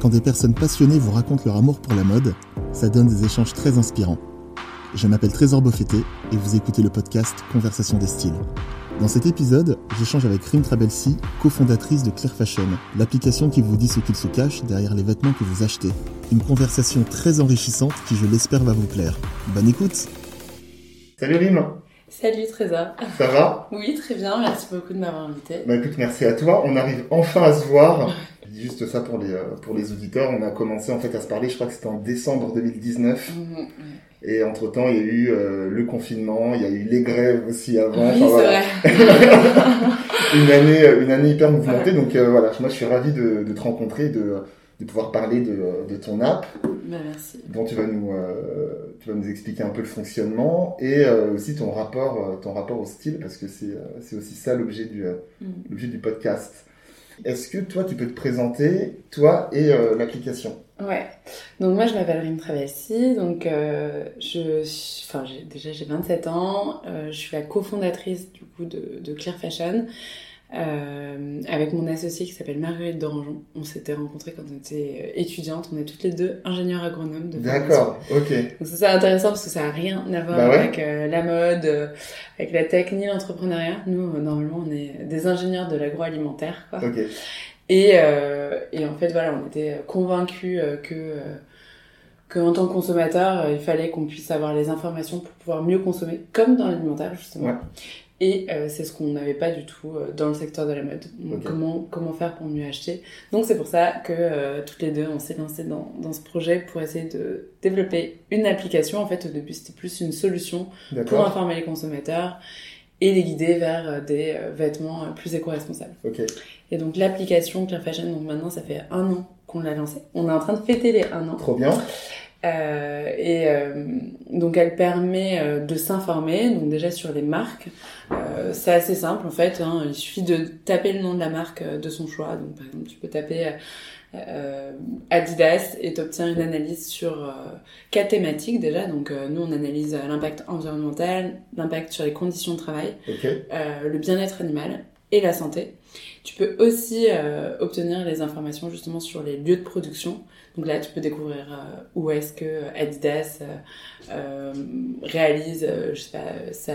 Quand des personnes passionnées vous racontent leur amour pour la mode, ça donne des échanges très inspirants. Je m'appelle Trésor Beaufetté et vous écoutez le podcast Conversation des styles. Dans cet épisode, j'échange avec Rim Trabelsi, cofondatrice de Clear Fashion, l'application qui vous dit ce qu'il se cache derrière les vêtements que vous achetez. Une conversation très enrichissante qui, je l'espère, va vous plaire. Bonne écoute Salut Rim Salut Trésor. Ça va? Oui, très bien, merci beaucoup de m'avoir invité. Bah écoute, merci à toi. On arrive enfin à se voir. Je dis juste ça pour les, euh, pour les auditeurs. On a commencé en fait à se parler, je crois que c'était en décembre 2019. Mhm, Et entre temps, il y a eu euh, le confinement, il y a eu les grèves aussi avant. Oui, Enfin, voilà. c'est vrai. une année, euh, une année hyper mouvementée. Donc euh, voilà, moi je suis ravi de, de te rencontrer, de, de pouvoir parler de, de ton app, Bah, merci. dont tu vas nous, euh, tu vas nous expliquer un peu le fonctionnement et aussi ton rapport, ton rapport au style, parce que c'est, aussi ça l'objet du, Mhm. l'objet du podcast. Est-ce que toi, tu peux te présenter, toi et euh, l'application? Ouais. Donc moi je m'appelle Rim Travessi, donc euh, je enfin déjà j'ai 27 ans, euh, je suis la cofondatrice du coup de Clear Fashion euh, avec mon associé qui s'appelle Marguerite Dorangeon. On s'était rencontrés quand on était euh, étudiantes, on est toutes les deux ingénieurs agronomes de. D'accord, ok. Donc ça, c'est intéressant parce que ça a rien à voir Bah ouais. avec euh, la mode, euh, avec la tech ni l'entrepreneuriat. Nous, normalement, on est des ingénieurs de l'agroalimentaire, quoi. Ok. Et, et en fait, voilà, on était convaincus que, euh, que en tant que consommateur, il fallait qu'on puisse avoir les informations pour pouvoir mieux consommer, comme dans l'alimentaire, justement. Ouais. Et euh, c'est ce qu'on n'avait pas du tout euh, dans le secteur de la mode. Donc, comment, comment faire pour mieux acheter? Donc c'est pour ça que euh, toutes les deux, on s'est lancé dans, dans ce projet pour essayer de développer une application. En fait, au début, c'était plus une solution pour informer les consommateurs et les guider vers euh, des euh, vêtements euh, plus éco-responsables. Ok. Et donc l'application Clear Fashion, donc maintenant ça fait un an qu'on l'a lancée. On est en train de fêter les un an. Trop bien. Euh, et euh, donc elle permet euh, de s'informer, donc déjà sur les marques. Euh, c'est assez simple en fait, hein. il suffit de taper le nom de la marque euh, de son choix. Donc par exemple tu peux taper Adidas et t'obtiens une analyse sur quatre thématiques déjà. Donc euh, nous on analyse l'impact environnemental, l'impact sur les conditions de travail, Ok. euh, le bien-être animal et la santé. Tu peux aussi euh, obtenir les informations justement sur les lieux de production. Donc là, tu peux découvrir euh, où est-ce que Adidas euh, réalise, je sais pas, sa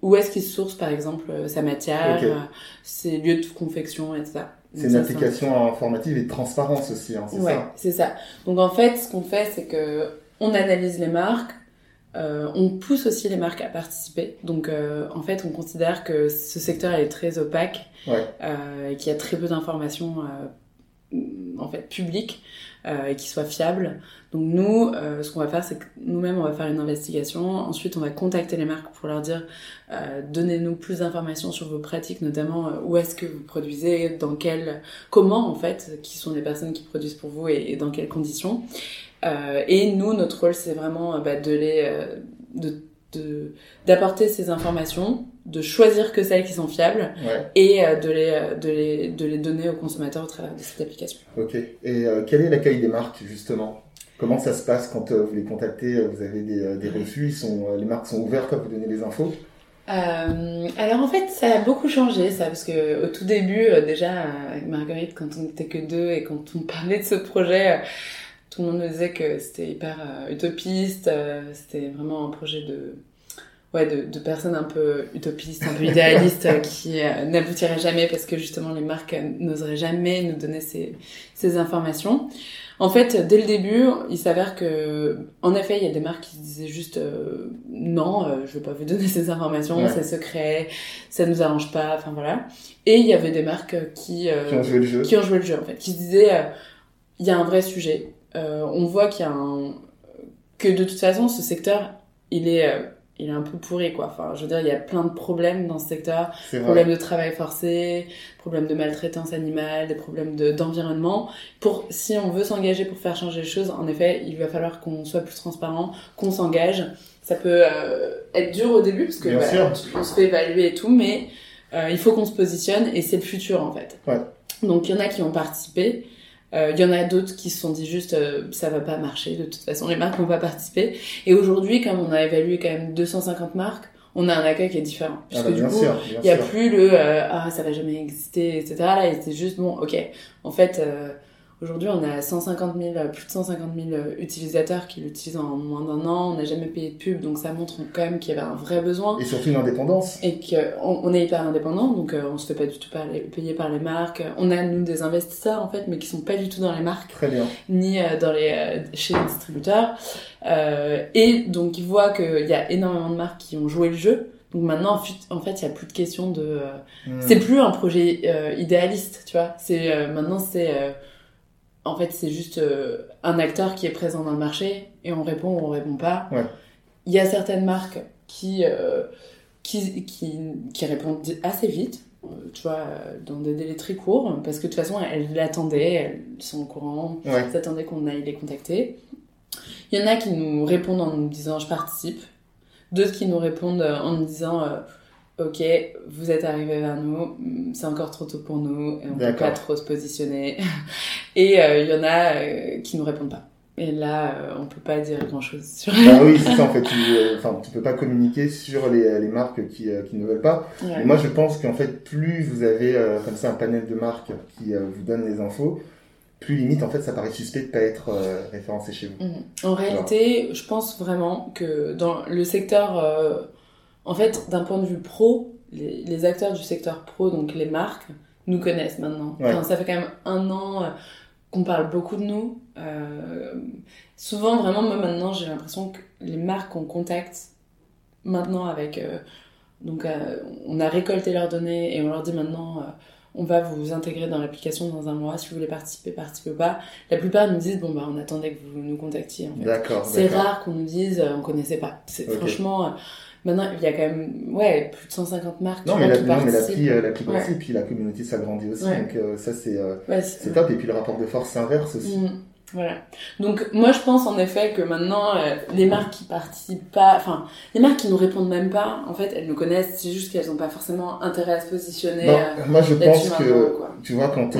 où est-ce qu'il source par exemple sa matière, ses lieux de confection, etc. C'est une application informative et de transparence aussi, hein, c'est Ouais, ça? c'est ça. Donc en fait, ce qu'on fait, c'est que on analyse les marques, euh, on pousse aussi les marques à participer. Donc euh, en fait, on considère que ce secteur est très opaque Ouais. euh, et qu'il y a très peu d'informations euh, en fait publiques euh, et qui soient fiables. Donc nous, euh, ce qu'on va faire, c'est que nous-mêmes, on va faire une investigation. Ensuite, on va contacter les marques pour leur dire euh, donnez-nous plus d'informations sur vos pratiques, notamment où est-ce que vous produisez, dans quel, comment en fait, qui sont les personnes qui produisent pour vous et, et dans quelles conditions. Euh, et nous, notre rôle, c'est vraiment euh, bah, de les, euh, de, de- d'apporter ces informations, de choisir que celles qui sont fiables Ouais. et euh, de les, de les, de les donner aux consommateurs au travers de cette application. Ok. Et euh, quel est l'accueil des marques justement? Comment ça se passe quand euh, vous les contactez Vous avez des, des refus Ils sont, Les marques sont ouvertes à vous donner les infos? Euh, alors en fait, ça a beaucoup changé, ça, parce que au tout début, euh, déjà euh, avec Marguerite, quand on n'était que deux et quand on parlait de ce projet, tout le monde nous disait que c'était hyper euh, utopiste, euh, c'était vraiment un projet de ouais de, de personnes un peu utopistes, un peu idéalistes, euh, qui euh, n'aboutiraient jamais parce que justement les marques n'oseraient jamais nous donner ces, ces informations. En fait, dès le début, il s'avère que, en effet, il y a des marques qui se disaient juste euh, non, euh, je veux pas vous donner ces informations, Ouais. c'est secret, ça nous arrange pas, enfin voilà. Et il y avait des marques qui euh, qui ont joué le jeu qui ont joué le jeu en fait, qui se disaient euh, il y a un vrai sujet, on voit qu'il y a un que de toute façon ce secteur il est euh, il est un peu pourri quoi. Enfin, je veux dire, il y a plein de problèmes dans ce secteur problèmes de travail forcé, problèmes de maltraitance animale, des problèmes de- d'environnement. pour si on veut s'engager pour faire changer les choses, en effet, il va falloir qu'on soit plus transparent, qu'on s'engage. Ça peut euh, être dur au début parce que bah, on se fait évaluer et tout, mais euh, il faut qu'on se positionne et c'est le futur en fait. Ouais. Donc il y en a qui ont participé. Euh, Il y en a d'autres qui se sont dit juste euh, ça va pas marcher de toute façon les marques vont pas participer. Et aujourd'hui comme on a évalué quand même 250 marques on a un accueil qui est différent. Ah puisque bah, du coup il y a sûr. plus le euh, ah ça va jamais exister etc là c'est juste bon ok. En fait euh, Aujourd'hui, on a 150 000, plus de 150 000 utilisateurs qui l'utilisent en moins d'un an. On n'a jamais payé de pub, donc ça montre quand même qu'il y avait un vrai besoin. Et surtout une indépendance. Et qu'on on est hyper indépendant, donc euh, on se fait pas du tout payer par les marques. On a, nous, des investisseurs, en fait, mais qui sont pas du tout dans les marques. Très bien. Ni euh, dans les, euh, chez les distributeurs. et donc, ils voient qu'il y a énormément de marques qui ont joué le jeu. Donc maintenant, en fait, il y a plus de question de. Hmm. C'est plus un projet idéaliste, tu vois. C'est maintenant, c'est en fait, c'est juste euh, un acteur qui est présent dans le marché et on répond ou on répond pas. Il y a certaines marques qui, euh, qui, qui, qui, répondent assez vite, euh, tu vois, dans des délais très courts, parce que de toute façon, elles l'attendaient, elles sont au courant, elles attendaient qu'on aille les contacter. Il y en a qui nous répondent en nous disant je participe, d'autres qui nous répondent en nous disant ok, vous êtes arrivé vers nous, c'est encore trop tôt pour nous, et on peut pas trop se positionner. et il euh, y en a euh, qui nous répondent pas. Et là, euh, on peut pas dire grand chose sur. Ah oui, c'est ça en fait. Tu, enfin, tu peux pas communiquer sur les, les marques qui, qui ne veulent pas. Et moi, je pense qu'en fait, plus vous avez comme ça un panel de marques qui vous donne les infos, plus limite en fait ça paraît suspect de pas être référencé chez vous. Mhm. En réalité, je pense vraiment que dans le secteur en fait, d'un point de vue pro, les, acteurs du secteur pro, donc les marques, nous connaissent maintenant. ça fait quand même un an euh, qu'on parle beaucoup de nous. Euh, souvent, vraiment, moi maintenant, j'ai l'impression que les marques qu'on contacte maintenant avec. Euh, donc, on a récolté leurs données et on leur dit maintenant on va vous intégrer dans l'application dans un mois. Si vous voulez participer, participez pas. La plupart nous disent, bon, bah, on attendait que vous nous contactiez. En fait. D'accord. C'est rare qu'on nous dise, on connaissait pas. C'est franchement, Maintenant, il y a quand même ouais, plus de 150 marques. Non, mais, la, non mais l'appli, euh, l'appli et puis la communauté s'agrandit aussi. Donc euh, ça, c'est, euh, c'est top. Et puis le rapport de force s'inverse aussi. Mm. Voilà. Donc moi, je pense en effet que maintenant, les marques qui participent pas, enfin, les marques qui nous répondent même pas, en fait, elles nous connaissent. C'est juste qu'elles n'ont pas forcément intérêt à se positionner. Non, moi, je pense que, tu vois, quand,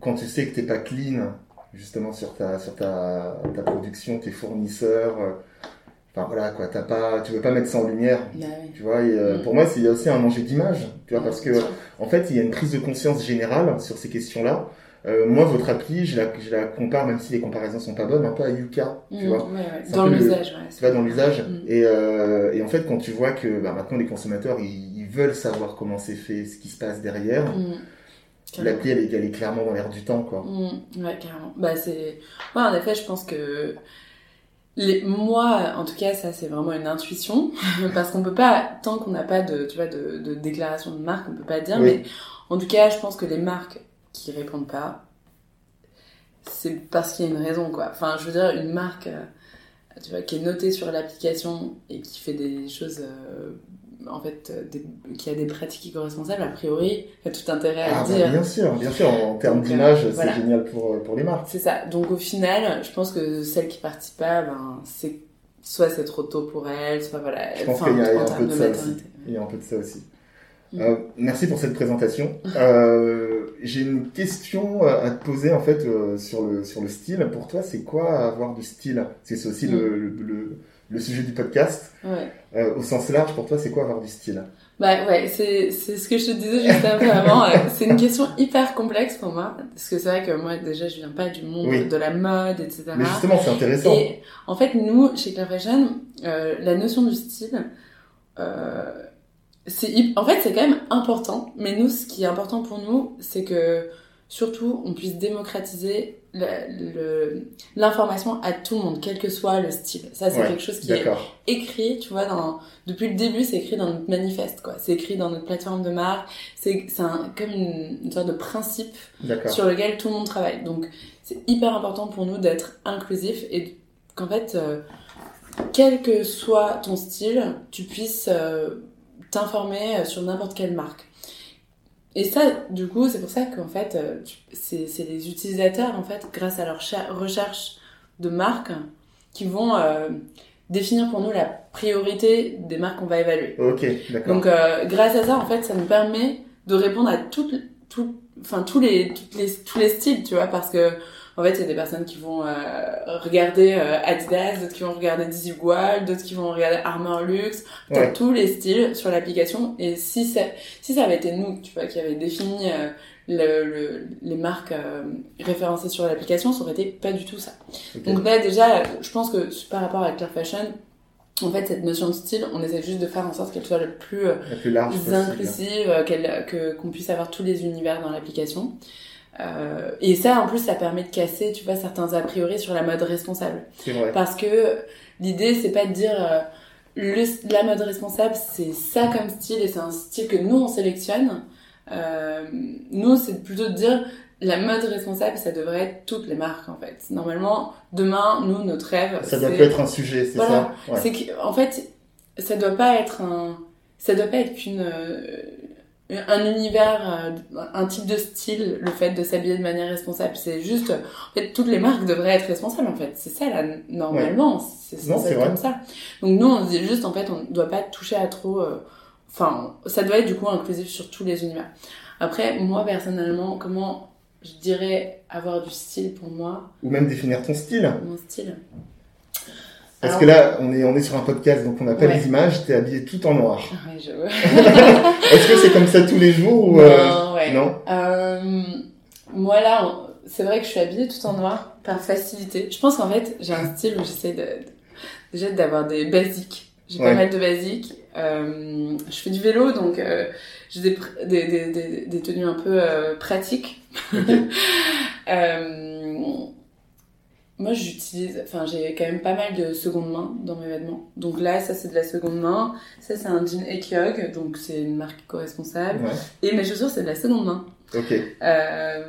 quand tu sais que t'es pas clean, justement, sur ta, sur ta, ta production, tes fournisseurs, Enfin voilà quoi, t'as pas, tu veux pas mettre ça en lumière, bah tu vois. Et, euh. Pour moi, c'est aussi un enjeu d'image, tu vois, parce que en fait, il y a une prise de conscience générale sur ces questions-là. Euh, moi, votre appli, je la, je la compare, même si les comparaisons sont pas bonnes, un peu à Yuka, tu mm, vois. Dans l'usage, ouais. Tu vois, dans l'usage. Et, euh, et en fait, quand tu vois que bah, maintenant les consommateurs, ils, ils, veulent savoir comment c'est fait, ce qui se passe derrière. L'appli, elle, est, elle est clairement dans l'air du temps, quoi. ouais, carrément. Bah, c'est. Ouais, en effet, je pense que les, moi, en tout cas, ça c'est vraiment une intuition parce qu'on peut pas, tant qu'on n'a pas de, tu vois, de, de, déclaration de marque, on peut pas dire. Mais en tout cas, je pense que les marques qui répondent pas, c'est parce qu'il y a une raison, quoi. Enfin, je veux dire, une marque, euh, tu vois, qui est notée sur l'application et qui fait des choses euh, en fait, euh, qui a des pratiques éco-responsables, a priori, il y a tout intérêt à ah, bah, dire. bien sûr, bien sûr, en termes d'image, euh, c'est génial pour, euh, pour les marques. C'est ça. Donc au final, je pense que celles qui participent pas, ben, c'est soit c'est trop tôt pour elles, soit voilà. Je pense qu'il y, a un peu de, ça aussi. Il y a un peu de ça aussi. Mm. Euh, merci pour cette présentation. Euh, J'ai une question à te poser en fait sur le sur le style. Pour toi, c'est quoi avoir du style? C'est aussi mm. le, le, le sujet du podcast. Ouais. Euh, au sens large, pour toi, c'est quoi avoir du style? Bah ouais, c'est c'est ce que je te disais juste avant. Euh, c'est une question hyper complexe pour moi parce que c'est vrai que moi déjà je viens pas du monde de la mode, etc. Mais justement, c'est intéressant. Et en fait, nous chez Claire Fashion, euh, la notion du style. C'est en fait c'est quand même important mais nous ce qui est important pour nous c'est que surtout on puisse démocratiser l'information à tout le monde, quel que soit le style. Ça, c'est quelque chose qui est écrit, tu vois, dans, depuis le début, c'est écrit dans notre manifeste, quoi. C'est écrit dans notre plateforme de marque. C'est, c'est comme une, sorte de principe sur lequel tout le monde travaille. Donc, c'est hyper important pour nous d'être inclusif et qu'en fait, euh, quel que soit ton style, tu puisses euh, t'informer sur n'importe quelle marque. Et ça, du coup, c'est pour ça qu'en fait, euh, c'est les utilisateurs, en fait, grâce à leur recherche de marques, qui vont euh, définir pour nous la priorité des marques qu'on va évaluer. Ok, d'accord. Donc, euh, grâce à ça, en fait, ça nous permet de répondre à toutes, tout, enfin, tous les, les, tous les styles, tu vois, parce que en fait, il y a des personnes qui vont euh, regarder euh, Adidas, d'autres qui vont regarder Desigual, d'autres qui vont regarder Armor Luxe, tous les styles sur l'application. Et si ça, si ça avait été nous, tu vois, qui avait défini euh, le, les marques référencées sur l'application, ça aurait été pas du tout ça. Donc là, déjà, je pense que par rapport à Clear Fashion, en fait, cette notion de style, on essaie juste de faire en sorte qu'elle soit le plus, euh, plus large inclusive, qu'on puisse avoir tous les univers dans l'application. Euh, et ça, en plus, ça permet de casser, tu vois, certains a priori sur la mode responsable. C'est vrai. Parce que l'idée, c'est pas de dire euh, le, la mode responsable, c'est ça comme style et c'est un style que nous on sélectionne. Euh, nous, c'est plutôt de dire la mode responsable, ça devrait être toutes les marques en fait. Normalement, demain, nous, notre rêve. Ça doit pas être un sujet, c'est voilà. ça? Ouais. C'est qu'en fait, ça doit pas être un, ça doit pas être qu'une euh, un univers, euh, un type de style, le fait de s'habiller de manière responsable. C'est juste, en fait, toutes les marques devraient être responsables, en fait. C'est ça, là, normalement. Ouais. C'est non, c'est comme ça. Donc, nous, on dit juste, en fait, on ne doit pas toucher à trop, euh, enfin, ça doit être, du coup, inclusif sur tous les univers. Après, moi, personnellement, comment je dirais avoir du style pour moi? Ou même définir ton style. Mon style. Parce Alors, que là, on est, on est sur un podcast, donc on n'a pas ouais. les images, t'es habillée tout en noir. Ouais, je... Est-ce que c'est comme ça tous les jours ou Non, euh... ouais. non euh, Moi là, c'est vrai que je suis habillée tout en noir par facilité. Je pense qu'en fait, j'ai un style où j'essaie de, déjà d'avoir des basiques. J'ai ouais. pas mal de basiques. Euh, je fais du vélo, donc euh, j'ai des, des, des, des, tenues un peu euh, pratiques. Okay. moi, j'utilise, enfin, j'ai quand même pas mal de seconde main dans mes vêtements. Donc là, ça, c'est de la seconde main. Ça, c'est un jean Ekyog, donc c'est une marque co-responsable. Ouais. Et mes chaussures, c'est de la seconde main. Ok. Euh,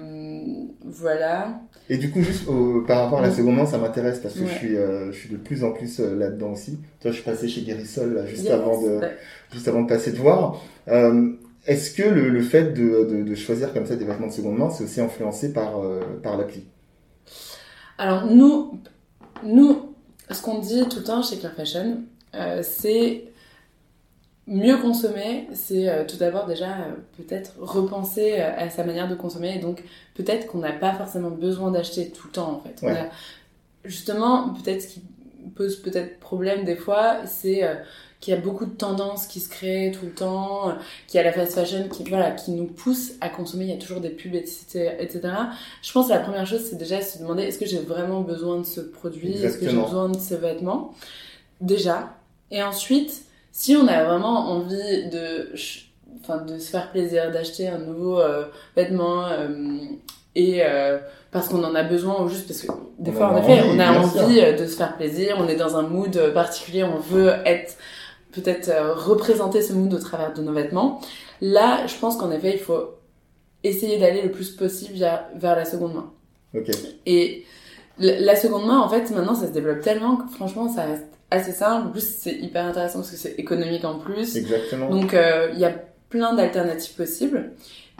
voilà. Et du coup, juste au, par rapport à la seconde main, ça m'intéresse parce que ouais. je suis, euh, je suis de plus en plus euh, là-dedans aussi. Toi, je suis passé chez Guérissol là, juste yes, avant de, ouais. juste avant de passer te voir. Est-ce que le, le fait de, de, de, choisir comme ça des vêtements de seconde main, c'est aussi influencé par, par l'appli? Alors nous, nous, ce qu'on dit tout le temps chez Clear Fashion, euh, c'est mieux consommer, c'est euh, tout d'abord déjà euh, peut-être repenser à sa manière de consommer et donc peut-être qu'on n'a pas forcément besoin d'acheter tout le temps en fait. Ouais. A, justement, peut-être ce qui pose peut-être problème des fois, c'est qu'il y a beaucoup de tendances qui se créent tout le temps, qu'il y a la fast fashion qui, voilà, qui nous pousse à consommer, il y a toujours des pubs, etc. etc. Je pense que la première chose, c'est déjà se demander est-ce que j'ai vraiment besoin de ce produit? Est-ce que j'ai besoin de ce vêtement? Déjà. Et ensuite, si on a vraiment envie de, enfin, de se faire plaisir, d'acheter un nouveau euh, vêtement, euh, et euh, parce qu'on en a besoin ou juste parce que des on fois en effet on a envie de se faire plaisir on est dans un mood particulier on veut être peut-être euh, représenter ce mood au travers de nos vêtements. Là, je pense qu'en effet, il faut essayer d'aller le plus possible vers, vers la seconde main. Okay. Et la seconde main, en fait, maintenant, ça se développe tellement que franchement, ça reste assez simple. En plus, c'est hyper intéressant parce que c'est économique en plus. Exactement. Donc, il euh, y a plein d'alternatives possibles.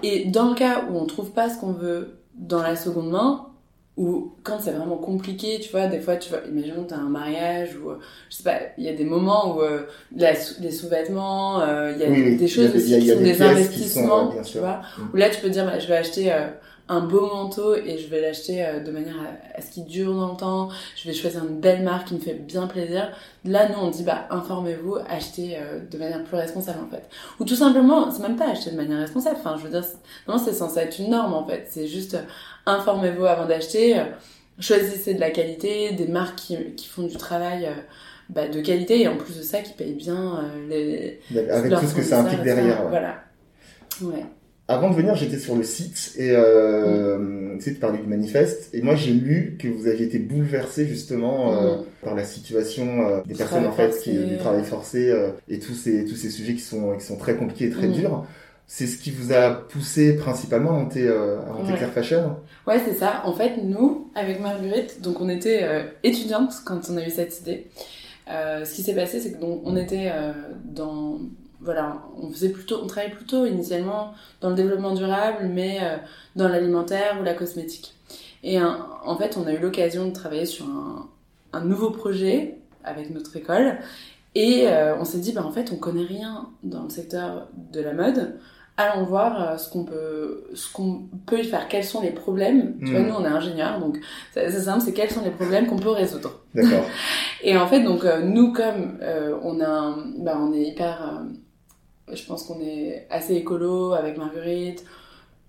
Et dans le cas où on trouve pas ce qu'on veut dans la seconde main, ou quand c'est vraiment compliqué, tu vois, des fois, tu vois, imaginons t'as un mariage ou, je sais pas, il y a des moments où euh, la, les sous-vêtements, il euh, y a oui, des choses y a, aussi y a, qui y a sont des, des investissements, sont, tu vois, mmh. où là tu peux dire, bah, je vais acheter euh, un beau manteau et je vais l'acheter euh, de manière à, à, ce qu'il dure dans le temps, je vais choisir une belle marque qui me fait bien plaisir. Là, nous, on dit, bah, informez-vous, achetez euh, de manière plus responsable, en fait. Ou tout simplement, c'est même pas acheter de manière responsable, enfin, je veux dire, non, c'est censé être une norme, en fait. C'est juste, informez-vous avant d'acheter, choisissez de la qualité, des marques qui, qui font du travail euh, bah, de qualité et en plus de ça qui payent bien euh, les avec tout ce que ça implique derrière. Ouais. Voilà. Ouais. Avant de venir, j'étais sur le site et euh, mm. tu sais, tu parlais du manifeste et moi j'ai lu que vous aviez été bouleversé justement euh, mm. par la situation euh, des personnes en fait qui du travail forcé et tous ces tous ces sujets qui sont qui sont très compliqués et très mm. durs c'est ce qui vous a poussé principalement à monter, euh, à monter ouais. Claire Fashion Ouais, c'est ça. En fait, nous, avec Marguerite, donc on était euh, étudiantes quand on a eu cette idée. Euh, ce qui s'est passé, c'est que donc on était euh, dans voilà, on faisait plutôt, on travaillait plutôt initialement dans le développement durable, mais euh, dans l'alimentaire ou la cosmétique. Et en fait, on a eu l'occasion de travailler sur un, un nouveau projet avec notre école. Et euh, on s'est dit, bah, en fait, on connaît rien dans le secteur de la mode allons voir euh, ce qu'on peut, ce qu'on peut y faire, quels sont les problèmes? Tu vois, nous on est ingénieurs, donc c'est c'est simple, c'est quels sont les problèmes qu'on peut résoudre? D'accord. Et en fait, donc euh, nous comme euh, on a, bah, on est hyper, euh, je pense qu'on est assez écolo avec Marguerite.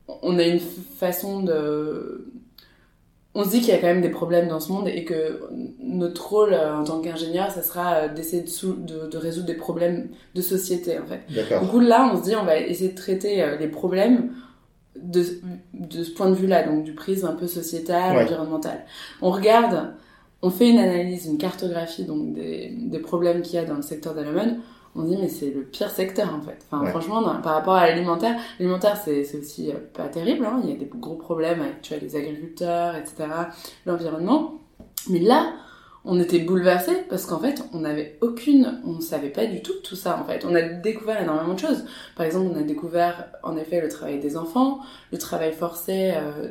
on a une façon de on se dit qu'il y a quand même des problèmes dans ce monde et que notre rôle euh, en tant qu'ingénieur, ça sera euh, d'essayer de, de, résoudre des problèmes de société, en fait. Du coup, là, on se dit, on va essayer de traiter euh, les problèmes de, de ce point de vue-là, donc du prisme un peu sociétal, environnemental. On regarde, on fait une analyse, une cartographie donc des, des problèmes qu'il y a dans le secteur d'Alemon on dit mais c'est le pire secteur en fait. Enfin franchement par rapport à l'alimentaire, l'alimentaire c'est aussi euh, pas terrible, hein. il y a des gros problèmes avec tu vois, les agriculteurs, etc., l'environnement. Mais là, on était bouleversés parce qu'en fait, on n'avait aucune, on ne savait pas du tout tout ça en fait. On a découvert énormément de choses. Par exemple, on a découvert en effet le travail des enfants, le travail forcé euh,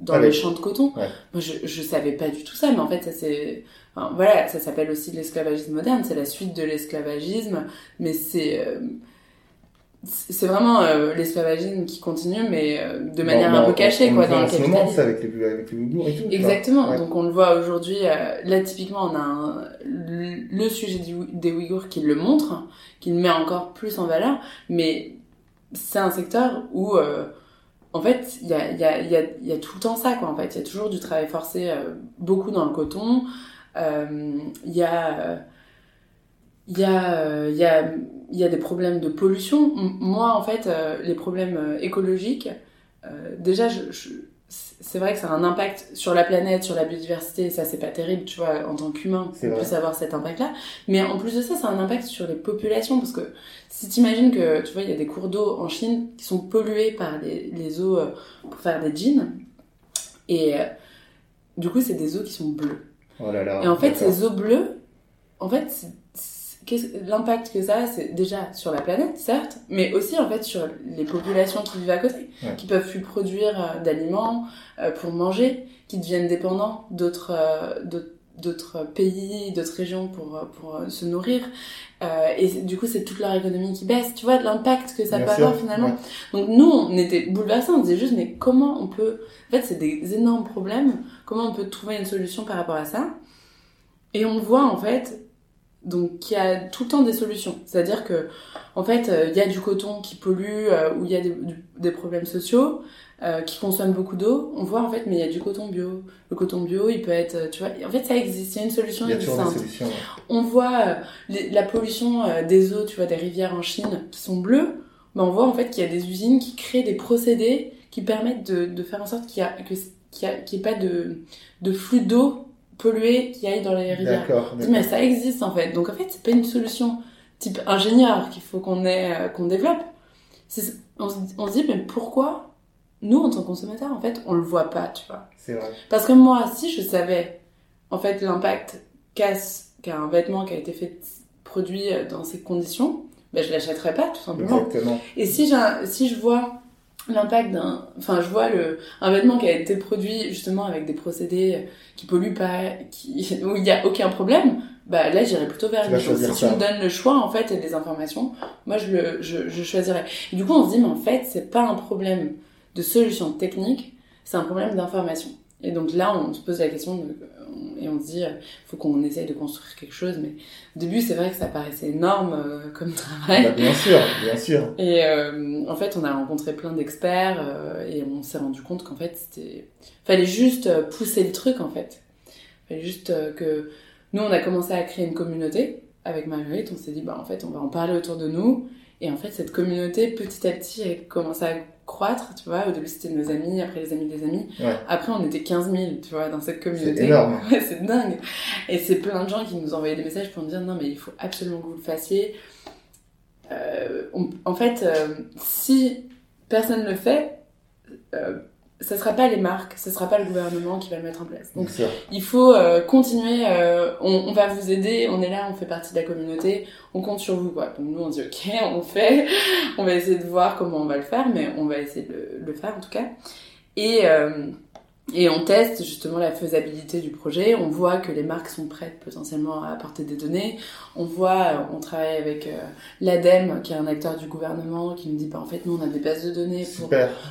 dans ah les champs de coton. Moi, je, je savais pas du tout ça, mais en fait, ça c'est, voilà, ça s'appelle aussi l'esclavagisme moderne. C'est la suite de l'esclavagisme, mais c'est euh, c'est vraiment euh, l'esclavagisme qui continue, mais euh, de manière un peu cachée, quoi, dans le capitalisme. avec les, avec les et tout. Exactement. Donc on le voit aujourd'hui. Euh, là, typiquement, on a un, le, sujet des Ouïghours qui le montre, qui le met encore plus en valeur, mais c'est un secteur où, en fait, il y a, y, a, y, a, y a tout le temps ça, quoi. En fait, il y a toujours du travail forcé, beaucoup dans le coton. Il y a il y a il y a il y a des problèmes de pollution. Moi, en fait, euh, les problèmes euh, écologiques, euh, déjà, je, c'est vrai que ça a un impact sur la planète, sur la biodiversité, ça, c'est pas terrible, tu vois, en tant qu'humain, on puisse avoir cet impact-là. Mais en plus de ça, ça a un impact sur les populations, parce que si t'imagines que, tu vois, il y a des cours d'eau en Chine qui sont pollués par les, les eaux pour faire des jeans, et du coup, c'est des eaux qui sont bleues. Oh là là, et en fait, ces eaux bleues, en fait, l'impact que ça a, c'est déjà sur la planète, certes, mais aussi en fait sur les populations qui vivent à côté, qui peuvent plus produire euh, d'aliments euh, pour manger, qui deviennent dépendants d'autres euh, d'autres pays, d'autres régions pour pour se nourrir. et du coup, c'est toute leur économie qui baisse. Tu vois l'impact que ça peut avoir finalement. Donc nous, on était bouleversés. On disait juste, mais comment on peut En fait, c'est des énormes problèmes. Comment on peut trouver une solution par rapport à ça? Et on voit en fait donc il y a tout le temps des solutions. C'est-à-dire que en fait, euh, il y a du coton qui pollue euh, ou il y a des, des problèmes sociaux euh, qui consomment beaucoup d'eau. On voit en fait, mais il y a du coton bio. Le coton bio, il peut être, tu vois, en fait, ça existe. Il y a une solution il y a existante. Solutions, On voit la pollution des eaux, tu vois, des rivières en Chine qui sont bleues. Mais on voit en fait qu'il y a des usines qui créent des procédés qui permettent de, de faire en sorte qu'il y a que qu'il n'y ait pas de, de flux d'eau polluer qui aille dans les rivières. D'accord. Mais ça existe en fait. Donc en fait, c'est pas une solution type ingénieur qu'il faut qu'on ait, euh, qu'on développe. On se, on se dit, mais pourquoi nous, en tant que consommateurs, en fait, on le voit pas, tu vois? C'est vrai. Parce que moi, si je savais, en fait, l'impact casse qu'un vêtement qui a été fait, produit euh, dans ces conditions, ben, je l'achèterais pas, tout simplement. Exactement. Et si, si je vois l'impact d'un enfin je vois le un vêtement qui a été produit justement avec des procédés qui polluent pas qui où il y a aucun problème bah là j'irais plutôt vers une chose si tu me donnes le choix en fait et des informations moi je le je, je choisirais et du coup on se dit mais en fait c'est pas un problème de solution technique c'est un problème d'information et donc là on se pose la question de et on se dit, il euh, faut qu'on essaye de construire quelque chose. Mais au début, c'est vrai que ça paraissait énorme euh, comme travail. Bah, bien sûr, bien sûr. Et euh, en fait, on a rencontré plein d'experts et on s'est rendu compte qu'en fait, c'était fallait juste pousser le truc en fait. Fallait juste que nous, on a commencé à créer une communauté avec Marguerite. On s'est dit, bah en fait, on va en parler autour de nous. Et en fait, cette communauté, petit à petit, elle commence à croître, tu vois. Au début, c'était nos amis, après les amis des amis. Après, on était 15 000, tu vois, dans cette communauté. C'est énorme. Ouais, c'est dingue. Et c'est plein de gens qui nous envoyaient des messages pour nous dire non, mais il faut absolument que vous le fassiez. Euh, en fait, euh, si personne ne le fait, euh, ce sera pas les marques, ce sera pas le gouvernement qui va le mettre en place. Donc il faut euh, continuer, euh, on, on, va vous aider, on est là, on fait partie de la communauté, on compte sur vous quoi. Donc nous on dit ok, on fait, on va essayer de voir comment on va le faire, mais on va essayer de le, faire en tout cas. Et euh, et on teste justement la faisabilité du projet. On voit que les marques sont prêtes potentiellement à apporter des données. On voit, on travaille avec euh, l'ADEME, qui est un acteur du gouvernement, qui nous dit, bah, en fait, nous, on a des bases de données pour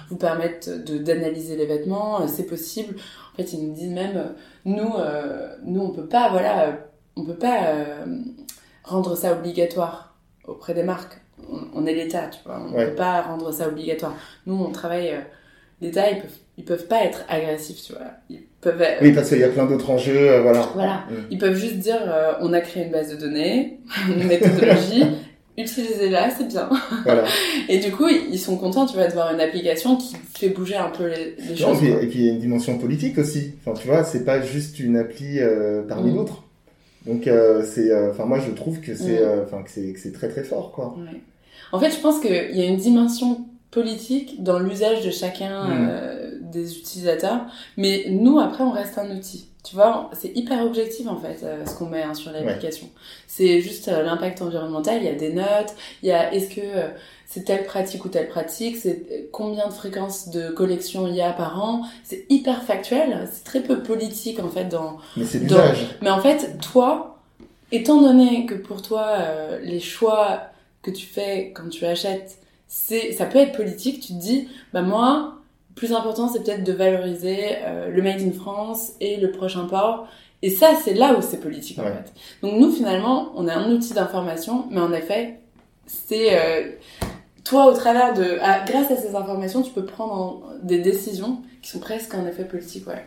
vous permettre d'analyser les vêtements. Euh, c'est possible. En fait, ils nous disent même, euh, nous, nous, on peut pas, voilà, on peut pas rendre ça obligatoire auprès des marques. On, est l'État, tu vois. On peut pas rendre ça obligatoire. Nous, on travaille l'État, ils peuvent, ils peuvent pas être agressifs, tu vois. Ils peuvent. Oui, parce qu'il y a plein d'autres enjeux, euh, voilà. Voilà. Mm. Ils peuvent juste dire, euh, on a créé une base de données, une méthodologie, utilisez-la, c'est bien. Voilà. Et du coup, ils sont contents, tu vois, de voir une application qui fait bouger un peu les, choses. et puis il y a une dimension politique aussi. Enfin, tu vois, c'est pas juste une appli euh, parmi mm. d'autres. Donc c'est, enfin moi je trouve que c'est, mm. enfin que c'est, que c'est très très fort quoi. Ouais. En fait, je pense qu'il y a une dimension politique dans l'usage de chacun. Euh, des utilisateurs, mais nous après on reste un outil. Tu vois, c'est hyper objectif en fait euh, ce qu'on met hein, sur l'application. C'est juste euh, l'impact environnemental. Il y a des notes. Il y a est-ce que c'est telle pratique ou telle pratique. C'est combien de fréquences de collection il y a par an. C'est hyper factuel. C'est très peu politique en fait dans. Mais c'est l'usage. Mais en fait, toi, étant donné que pour toi les choix que tu fais quand tu achètes c'est ça peut être politique. Tu te dis, bah moi, plus important, c'est peut-être de valoriser euh, le Made in France et le prochain port. Et ça, c'est là où c'est politique en fait. Donc nous, finalement, on a un outil d'information, mais en effet, c'est euh, toi au travers de, grâce à ces informations, tu peux prendre des décisions qui sont presque en effet politiques, ouais.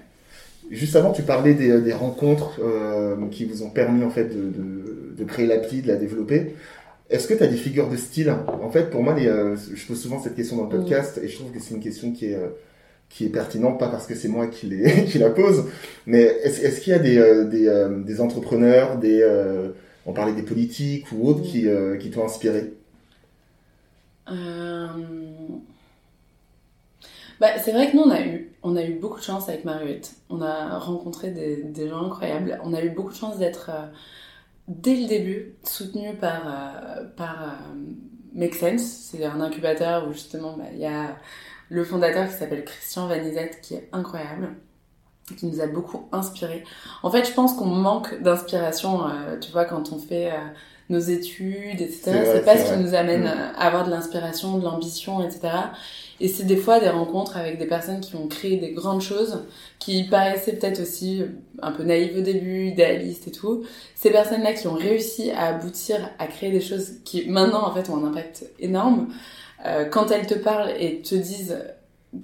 Juste avant, tu parlais des, euh, des rencontres qui vous ont permis en fait de, de, de créer l'appli, de la développer. Est-ce que tu as des figures de style? En fait, pour moi, les, euh, je pose souvent cette question dans le podcast et je trouve que c'est une question qui est, euh, qui est pertinente, pas parce que c'est moi qui, les, qui la pose, mais est-ce est qu'il y a des, euh, des, des, entrepreneurs, des, on parlait des politiques ou autres qui, qui t'ont inspiré? Bah, C'est vrai que nous, on a, eu, on a eu beaucoup de chance avec Marguerite. On a rencontré des, des gens incroyables. On a eu beaucoup de chance d'être dès le début, soutenu par, euh, euh, Make Sense. C'est un incubateur où justement bah, il y a le fondateur qui s'appelle Christian Vanizette qui est incroyable qui nous a beaucoup inspiré. En fait, je pense qu'on manque d'inspiration, euh, tu vois, quand on fait nos études, etc. C'est pas ce qui nous amène mm. à avoir de l'inspiration, de l'ambition, etc. Et c'est des fois des rencontres avec des personnes qui ont créé des grandes choses, qui paraissaient peut-être aussi un peu naïves au début, idéalistes et tout. Ces personnes-là qui ont réussi à aboutir à créer des choses qui maintenant en fait ont un impact énorme. Euh, quand elles te parlent et te disent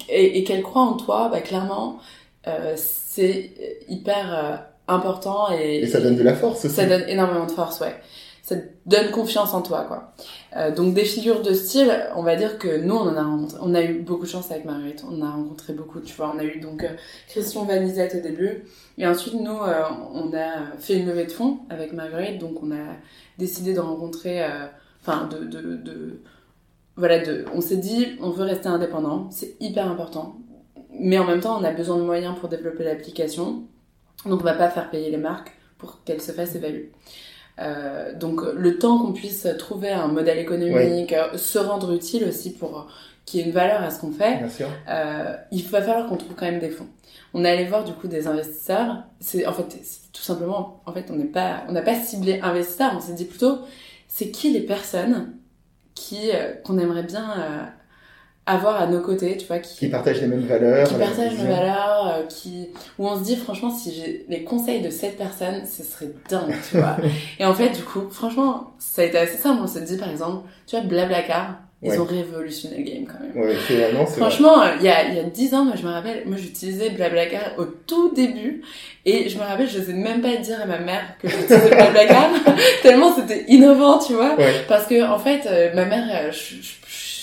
et, qu'elles croient en toi, bah clairement euh, c'est hyper euh, important et, et ça donne de la force aussi. Ça donne énormément de force, ouais ça te donne confiance en toi, quoi. Euh, donc des figures de style, on va dire que nous, on en a rencontré, on a eu beaucoup de chance avec Marguerite, on a rencontré beaucoup, tu vois, on a eu donc euh, Christian Vanizette au début, et ensuite nous, euh, on a fait une levée de fonds avec Marguerite, donc on a décidé de rencontrer, enfin de, de, de, voilà, de, on s'est dit, on veut rester indépendant, c'est hyper important, mais en même temps, on a besoin de moyens pour développer l'application, donc on va pas faire payer les marques pour qu'elles se fassent évaluer. Euh, donc le temps qu'on puisse trouver un modèle économique, euh, se rendre utile aussi pour qu'il y ait une valeur à ce qu'on fait, euh, il va falloir qu'on trouve quand même des fonds. On est allé voir du coup des investisseurs. C'est en fait tout simplement, en fait, on n'est pas, on n'a pas ciblé investisseurs. On s'est dit plutôt, c'est qui les personnes qui qu'on aimerait bien avoir à nos côtés, tu vois, qui, qui partagent les mêmes valeurs, qui partagent nos valeurs, euh, qui où on se dit franchement si j'ai les conseils de cette personne, ce serait dingue, tu vois. et en fait, du coup, franchement, ça a été assez simple. On s'est dit par exemple, tu vois, Blablacar, ils ont révolutionné le game quand même. Ouais, finalement, Franchement, il y a il y a dix ans, moi je me rappelle, moi j'utilisais Blablacar au tout début et je me rappelle, je sais même pas dire à ma mère que j'utilisais Blablacar tellement c'était innovant, tu vois. Parce que en fait, euh, ma mère, euh, je, je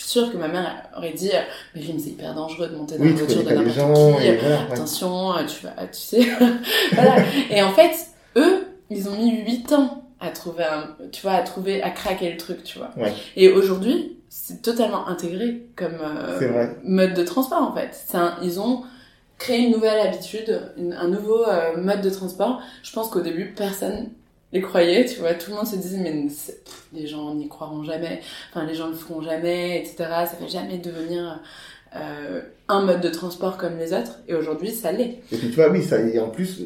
sûr que ma mère aurait dit mais Jim c'est hyper dangereux de monter dans oui, une voiture de n'importe qui attention tu vas tu sais. Voilà. Et en fait eux ils ont mis 8 ans à trouver un, tu vois à trouver à craquer le truc tu vois. Ouais. et aujourd'hui c'est totalement intégré comme euh, mode de transport en fait. Un, ils ont créé une nouvelle habitude un nouveau euh, mode de transport. Je pense qu'au début personne les croyait, tu vois, tout le monde se disait mais les gens n'y croiront jamais, enfin les gens le feront jamais, etc. Ça va jamais devenir euh, un mode de transport comme les autres, et aujourd'hui ça l'est. Et puis tu vois, oui, ça, et en plus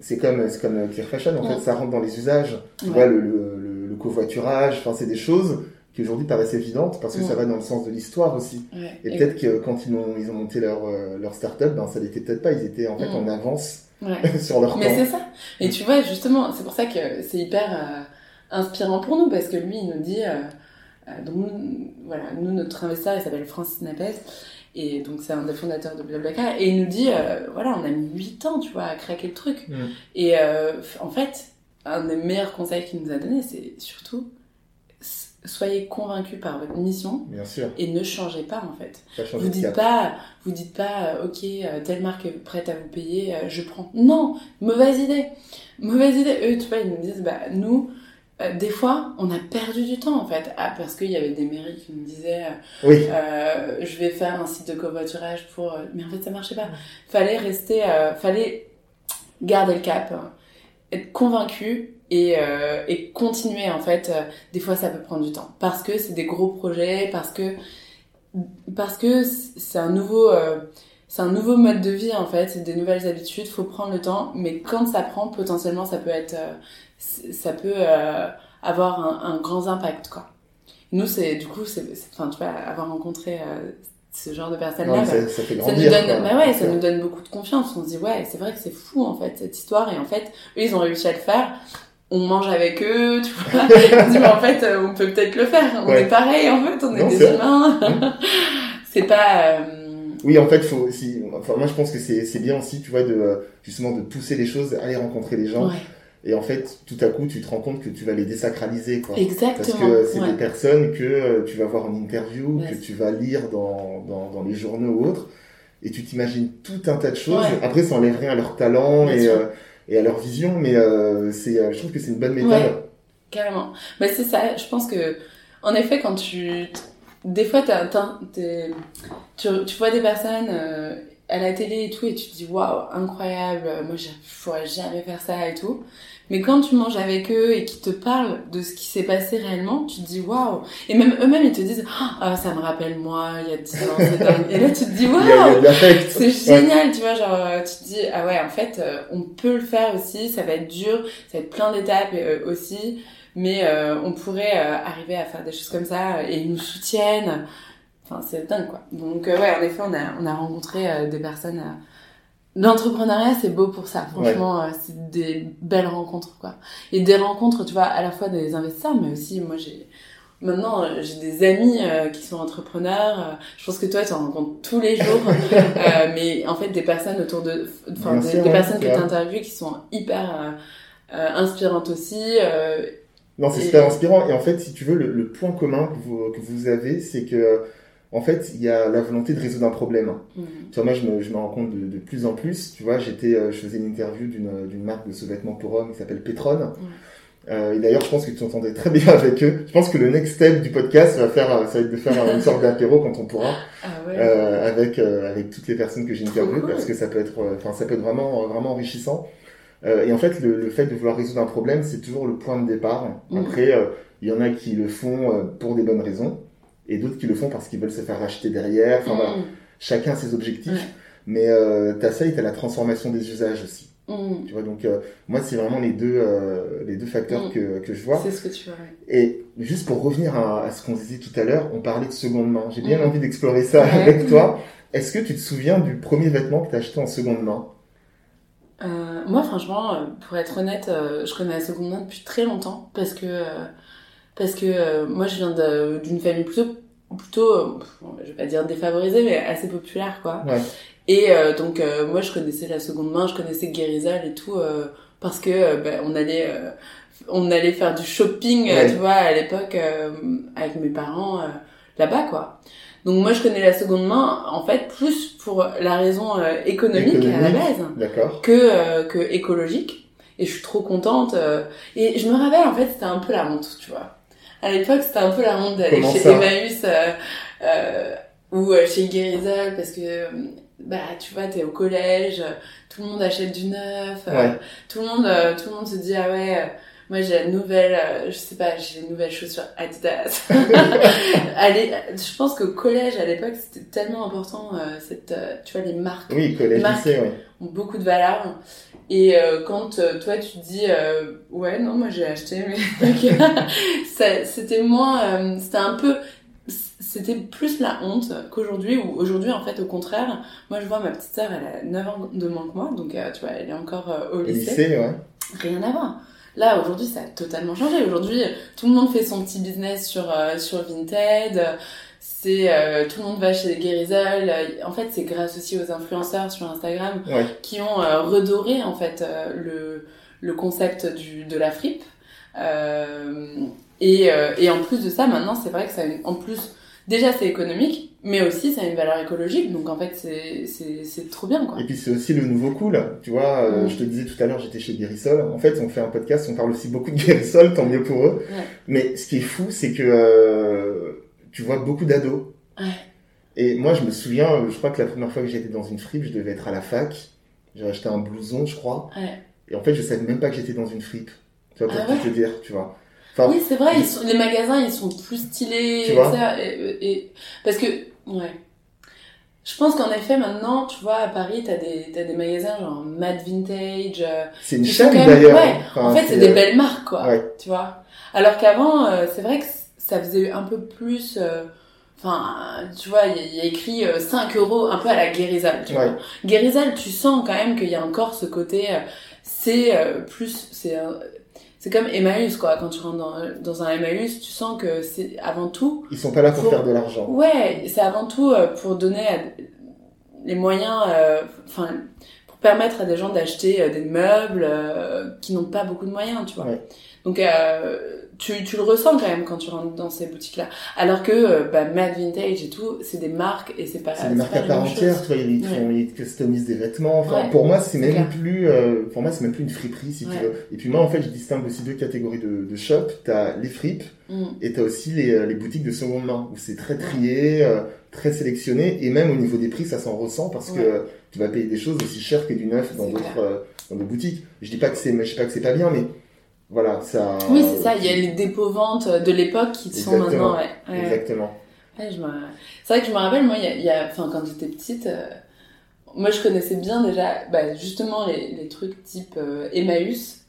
c'est comme c'est comme Clear Fashion, en fait, ça rentre dans les usages. Tu vois le, le, le, covoiturage, enfin c'est des choses qui aujourd'hui paraissent évidentes parce que ça va dans le sens de l'histoire aussi. Et, peut-être que quand ils ont ils ont monté leur euh, leur startup, ben ça l'était peut-être pas, ils étaient en fait en avance ouais. sur leur Mais c'est ça. Et tu vois, justement, c'est pour ça que c'est hyper euh, inspirant pour nous, parce que lui, il nous dit, euh, euh donc, voilà, nous, notre investisseur, il s'appelle Francis Napes, Et donc, c'est un des fondateurs de Blablacar. Et il nous dit, voilà, on a mis 8 ans, tu vois, à craquer le truc. Mm. Et en fait, un des meilleurs conseils qu'il nous a donné, c'est surtout soyez convaincus par votre mission Bien sûr. et ne changez pas en fait. Vous dites pas, vous dites pas, euh, ok, euh, telle marque est prête à vous payer, euh, je prends. Non, mauvaise idée, mauvaise idée. Eux, tu vois, ils nous disent, bah nous, euh, des fois, on a perdu du temps en fait, ah, parce qu'il y avait des mairies qui nous disaient, euh, Oui. euh, je vais faire un site de covoiturage pour, mais en fait ça marchait pas. Fallait rester, fallait garder le cap, hein, être convaincu et, euh, et continuer en fait. Euh, Des fois ça peut prendre du temps parce que c'est des gros projets, parce que parce que c'est un nouveau euh, c'est un nouveau mode de vie en fait, c'est des nouvelles habitudes, faut prendre le temps, mais quand ça prend, potentiellement ça peut être ça peut avoir un, un grand impact quoi. Nous c'est du coup c'est enfin tu vois avoir rencontré ce genre de personnes là Ouais, ça, ça ça nous donne, bah ouais, ça nous donne beaucoup de confiance. On se dit, ouais, c'est vrai que c'est fou, en fait, cette histoire. Et en fait, eux, ils ont réussi à le faire. On mange avec eux, tu vois. mais en fait, euh, on peut peut-être le faire. On Ouais. est pareil, en fait, on est Non, des humains. c'est pas, euh, Oui, en fait, faut aussi. Enfin, moi, je pense que c'est bien aussi, tu vois, de euh, justement de pousser les choses, aller rencontrer les gens. ouais, Et en fait, tout à coup, tu te rends compte que tu vas les désacraliser, quoi. Parce exactement. que c'est ouais. des personnes que tu vas voir en interview, que tu vas lire dans, dans, dans les journaux ou autres, et tu t'imagines tout un tas de choses. Ouais. Après, ça enlève rien à leur talent Bien et, euh, et à leur vision, mais euh, c'est, euh, je trouve que c'est une bonne méthode. Carrément. Mais c'est ça, je pense que, en effet, quand tu. Des fois, tu, tu vois des personnes euh, à la télé et tout, et tu te dis waouh, incroyable, moi je pourrais jamais faire ça et tout. Mais quand tu manges avec eux et qu'ils te parlent de ce qui s'est passé réellement, tu te dis waouh. Et même eux-mêmes, ils te disent ah, ça me rappelle moi, il y a 10 ans, c'est dingue. Et là, tu te dis waouh. C'est génial, tu vois, genre, euh, tu te dis, ah ouais, en fait, euh, on peut le faire aussi, ça va être dur, ça va être plein d'étapes euh, aussi, mais on pourrait arriver à faire des choses comme ça, et ils nous soutiennent, enfin, c'est dingue, quoi. Donc, ouais, en effet, on a, on a rencontré des personnes... L'entrepreneuriat, c'est beau pour ça, franchement, euh, c'est des belles rencontres, quoi. Et des rencontres, tu vois, à la fois des investisseurs, mais aussi, moi, j'ai... Maintenant, euh, j'ai des amis euh, qui sont entrepreneurs. je pense que toi, tu en rencontres tous les jours. Euh, mais en fait, des personnes autour de, enfin, des, sûr, des ouais, personnes que tu interviews qui sont hyper euh, inspirantes aussi. Non, c'est Et- super inspirant. Et en fait, si tu veux, le, le point commun que vous, que vous avez, c'est que, en fait, il y a la volonté de résoudre un problème. mm, Tu vois, moi, je me, je me rends compte de, de plus en plus. Tu vois, j'étais, euh, je faisais une interview d'une, d'une marque de sous-vêtements pour hommes qui s'appelle Petron. Euh, et d'ailleurs, je pense que tu t'entendais très bien avec eux. Je pense que le next step du podcast va faire, euh, ça va être de faire une sorte d'apéro quand on pourra, Ah ouais. euh, avec, euh, avec toutes les personnes que j'ai interviewées, cool. parce que ça peut être, euh, enfin, ça peut être vraiment, euh, vraiment enrichissant. Euh, et en fait, le, le fait de vouloir résoudre un problème, c'est toujours le point de départ. Mhm. Après, euh, il y en a qui le font euh, pour des bonnes raisons, et d'autres qui le font parce qu'ils veulent se faire racheter derrière. Enfin, voilà. Mm, Chacun a ses objectifs. Ouais. Mais euh, t'as ça et t'as la transformation des usages aussi. mm. Tu vois, donc euh, moi, c'est vraiment les deux, euh, les deux facteurs Mm. que, que je vois. C'est ce que tu vois. Et juste pour revenir à, à ce qu'on disait tout à l'heure, on parlait de seconde main. J'ai bien envie d'explorer ça Ouais. avec toi. Est-ce que tu te souviens du premier vêtement que t'as acheté en seconde main? Euh, moi, franchement, pour être honnête, je connais la seconde main depuis très longtemps parce que parce que euh, moi, je viens d'une famille plutôt plutôt, euh, je vais pas dire défavorisée, mais assez populaire, quoi. Ouais. Et euh, donc, euh, moi, je connaissais la seconde main, je connaissais Guérizal et tout euh, parce que ben, on allait euh, on allait faire du shopping, Ouais. tu vois, à l'époque euh, avec mes parents euh, là-bas, quoi. Donc moi, je connais la seconde main, en fait, plus pour la raison euh, économique, à la Économique. base que, euh, que écologique. Et je suis trop contente. euh, et je me rappelle, en fait, c'était un peu la honte, tu vois. À l'époque, c'était un peu la honte d'aller chez Emmaüs euh, euh, ou euh, chez Guérizol parce que, bah, tu vois, t'es au collège, tout le monde achète du neuf, euh, tout le monde, euh, tout le monde se dit, ah ouais, moi j'ai la nouvelle, euh, je sais pas, j'ai les nouvelles chaussures Adidas. Allez, je pense qu'au collège, à l'époque, c'était tellement important, euh, cette, euh, tu vois, les marques Oui, collège, lycée, ont beaucoup de valeur. Et quand toi tu dis ouais non moi j'ai acheté mais c'était moins c'était un peu c'était plus la honte qu'aujourd'hui ou aujourd'hui en fait au contraire moi je vois ma petite sœur elle a 9 ans de moins que moi donc tu vois elle est encore au Au lycée lycée, ouais. rien à voir là aujourd'hui ça a totalement changé aujourd'hui tout le monde fait son petit business sur euh, sur Vinted c'est euh, tout le monde va chez Guérisol. En fait, c'est grâce aussi aux influenceurs sur Instagram Ouais. qui ont euh, redoré en fait le, le concept du, de la fripe. Et, et en plus de ça, maintenant, c'est vrai que ça en plus déjà c'est économique, mais aussi ça a une valeur écologique. Donc en fait, c'est trop bien quoi. Et puis c'est aussi le nouveau cool, tu vois, euh, je te disais tout à l'heure, j'étais chez Guérissol, en fait on fait un podcast, on parle aussi beaucoup de Guérissol, tant mieux pour eux, Ouais. mais ce qui est fou c'est que euh, tu vois beaucoup d'ados, Ouais. et moi je me souviens, euh, je crois que la première fois que j'étais dans une fripe, je devais être à la fac, j'ai acheté un blouson je crois, Ouais. et en fait je savais même pas que j'étais dans une fripe, tu vois, pour Ah tout te dire, tu vois. Enfin, Oui, c'est vrai, ils sont, les magasins, ils sont plus stylés, Tu vois ça, et, et- parce que, ouais. Je pense qu'en effet, maintenant, tu vois, à Paris, t'as des, t'as des magasins genre Mad Vintage. euh, c'est une chaîne d'ailleurs. ouais, hein. Enfin, en fait, c'est des euh, belles marques, quoi. ouais. Tu vois. Alors qu'avant, euh, c'est vrai que ça faisait un peu plus, euh, enfin, tu vois, il y, a- écrit euh, 5 euros, un peu à la Guérizal, tu Ouais. vois. Guérizal, tu sens quand même qu'il y a encore ce côté, c'est plus, c'est un- c'est comme Emmaüs, quoi. Quand tu rentres dans, dans un Emmaüs, tu sens que c'est avant tout, Ils sont pas là pour faire de l'argent. ouais, c'est avant tout euh, pour donner à- les moyens, euh, enfin, pour permettre à des gens d'acheter euh, des meubles euh, qui n'ont pas beaucoup de moyens, tu vois. Ouais. Donc, euh, tu, tu le ressens quand même quand tu rentres dans ces boutiques-là. Alors que, euh, bah, Mad Vintage et tout, c'est des marques et c'est pas, C'est des marques à part entière, tu vois, ils, Ouais. font, ils customisent des vêtements. Enfin, Ouais, pour moi, c'est même clair. plus, euh, pour moi, c'est même plus une friperie, si tu veux. Et puis moi, en fait, je distingue aussi deux catégories de, de shop. T'as les fripes Mm. et t'as aussi les, euh, les boutiques de seconde main où c'est très trié, euh, très sélectionné et même au niveau des prix, ça s'en ressent parce que tu vas payer des choses aussi chères que du neuf d'autres, euh, dans d'autres boutiques. Je dis pas que c'est, je dis pas que c'est pas bien, mais voilà, ça. Oui, c'est ça. Il y a les dépôts-ventes de l'époque qui sont Exactement. maintenant, ouais. ouais. Exactement. Ouais, je me... C'est vrai que je me rappelle, moi, il y a, il y a- enfin, quand j'étais petite, euh, moi, je connaissais bien déjà, bah, justement, les, les trucs type euh, Emmaüs,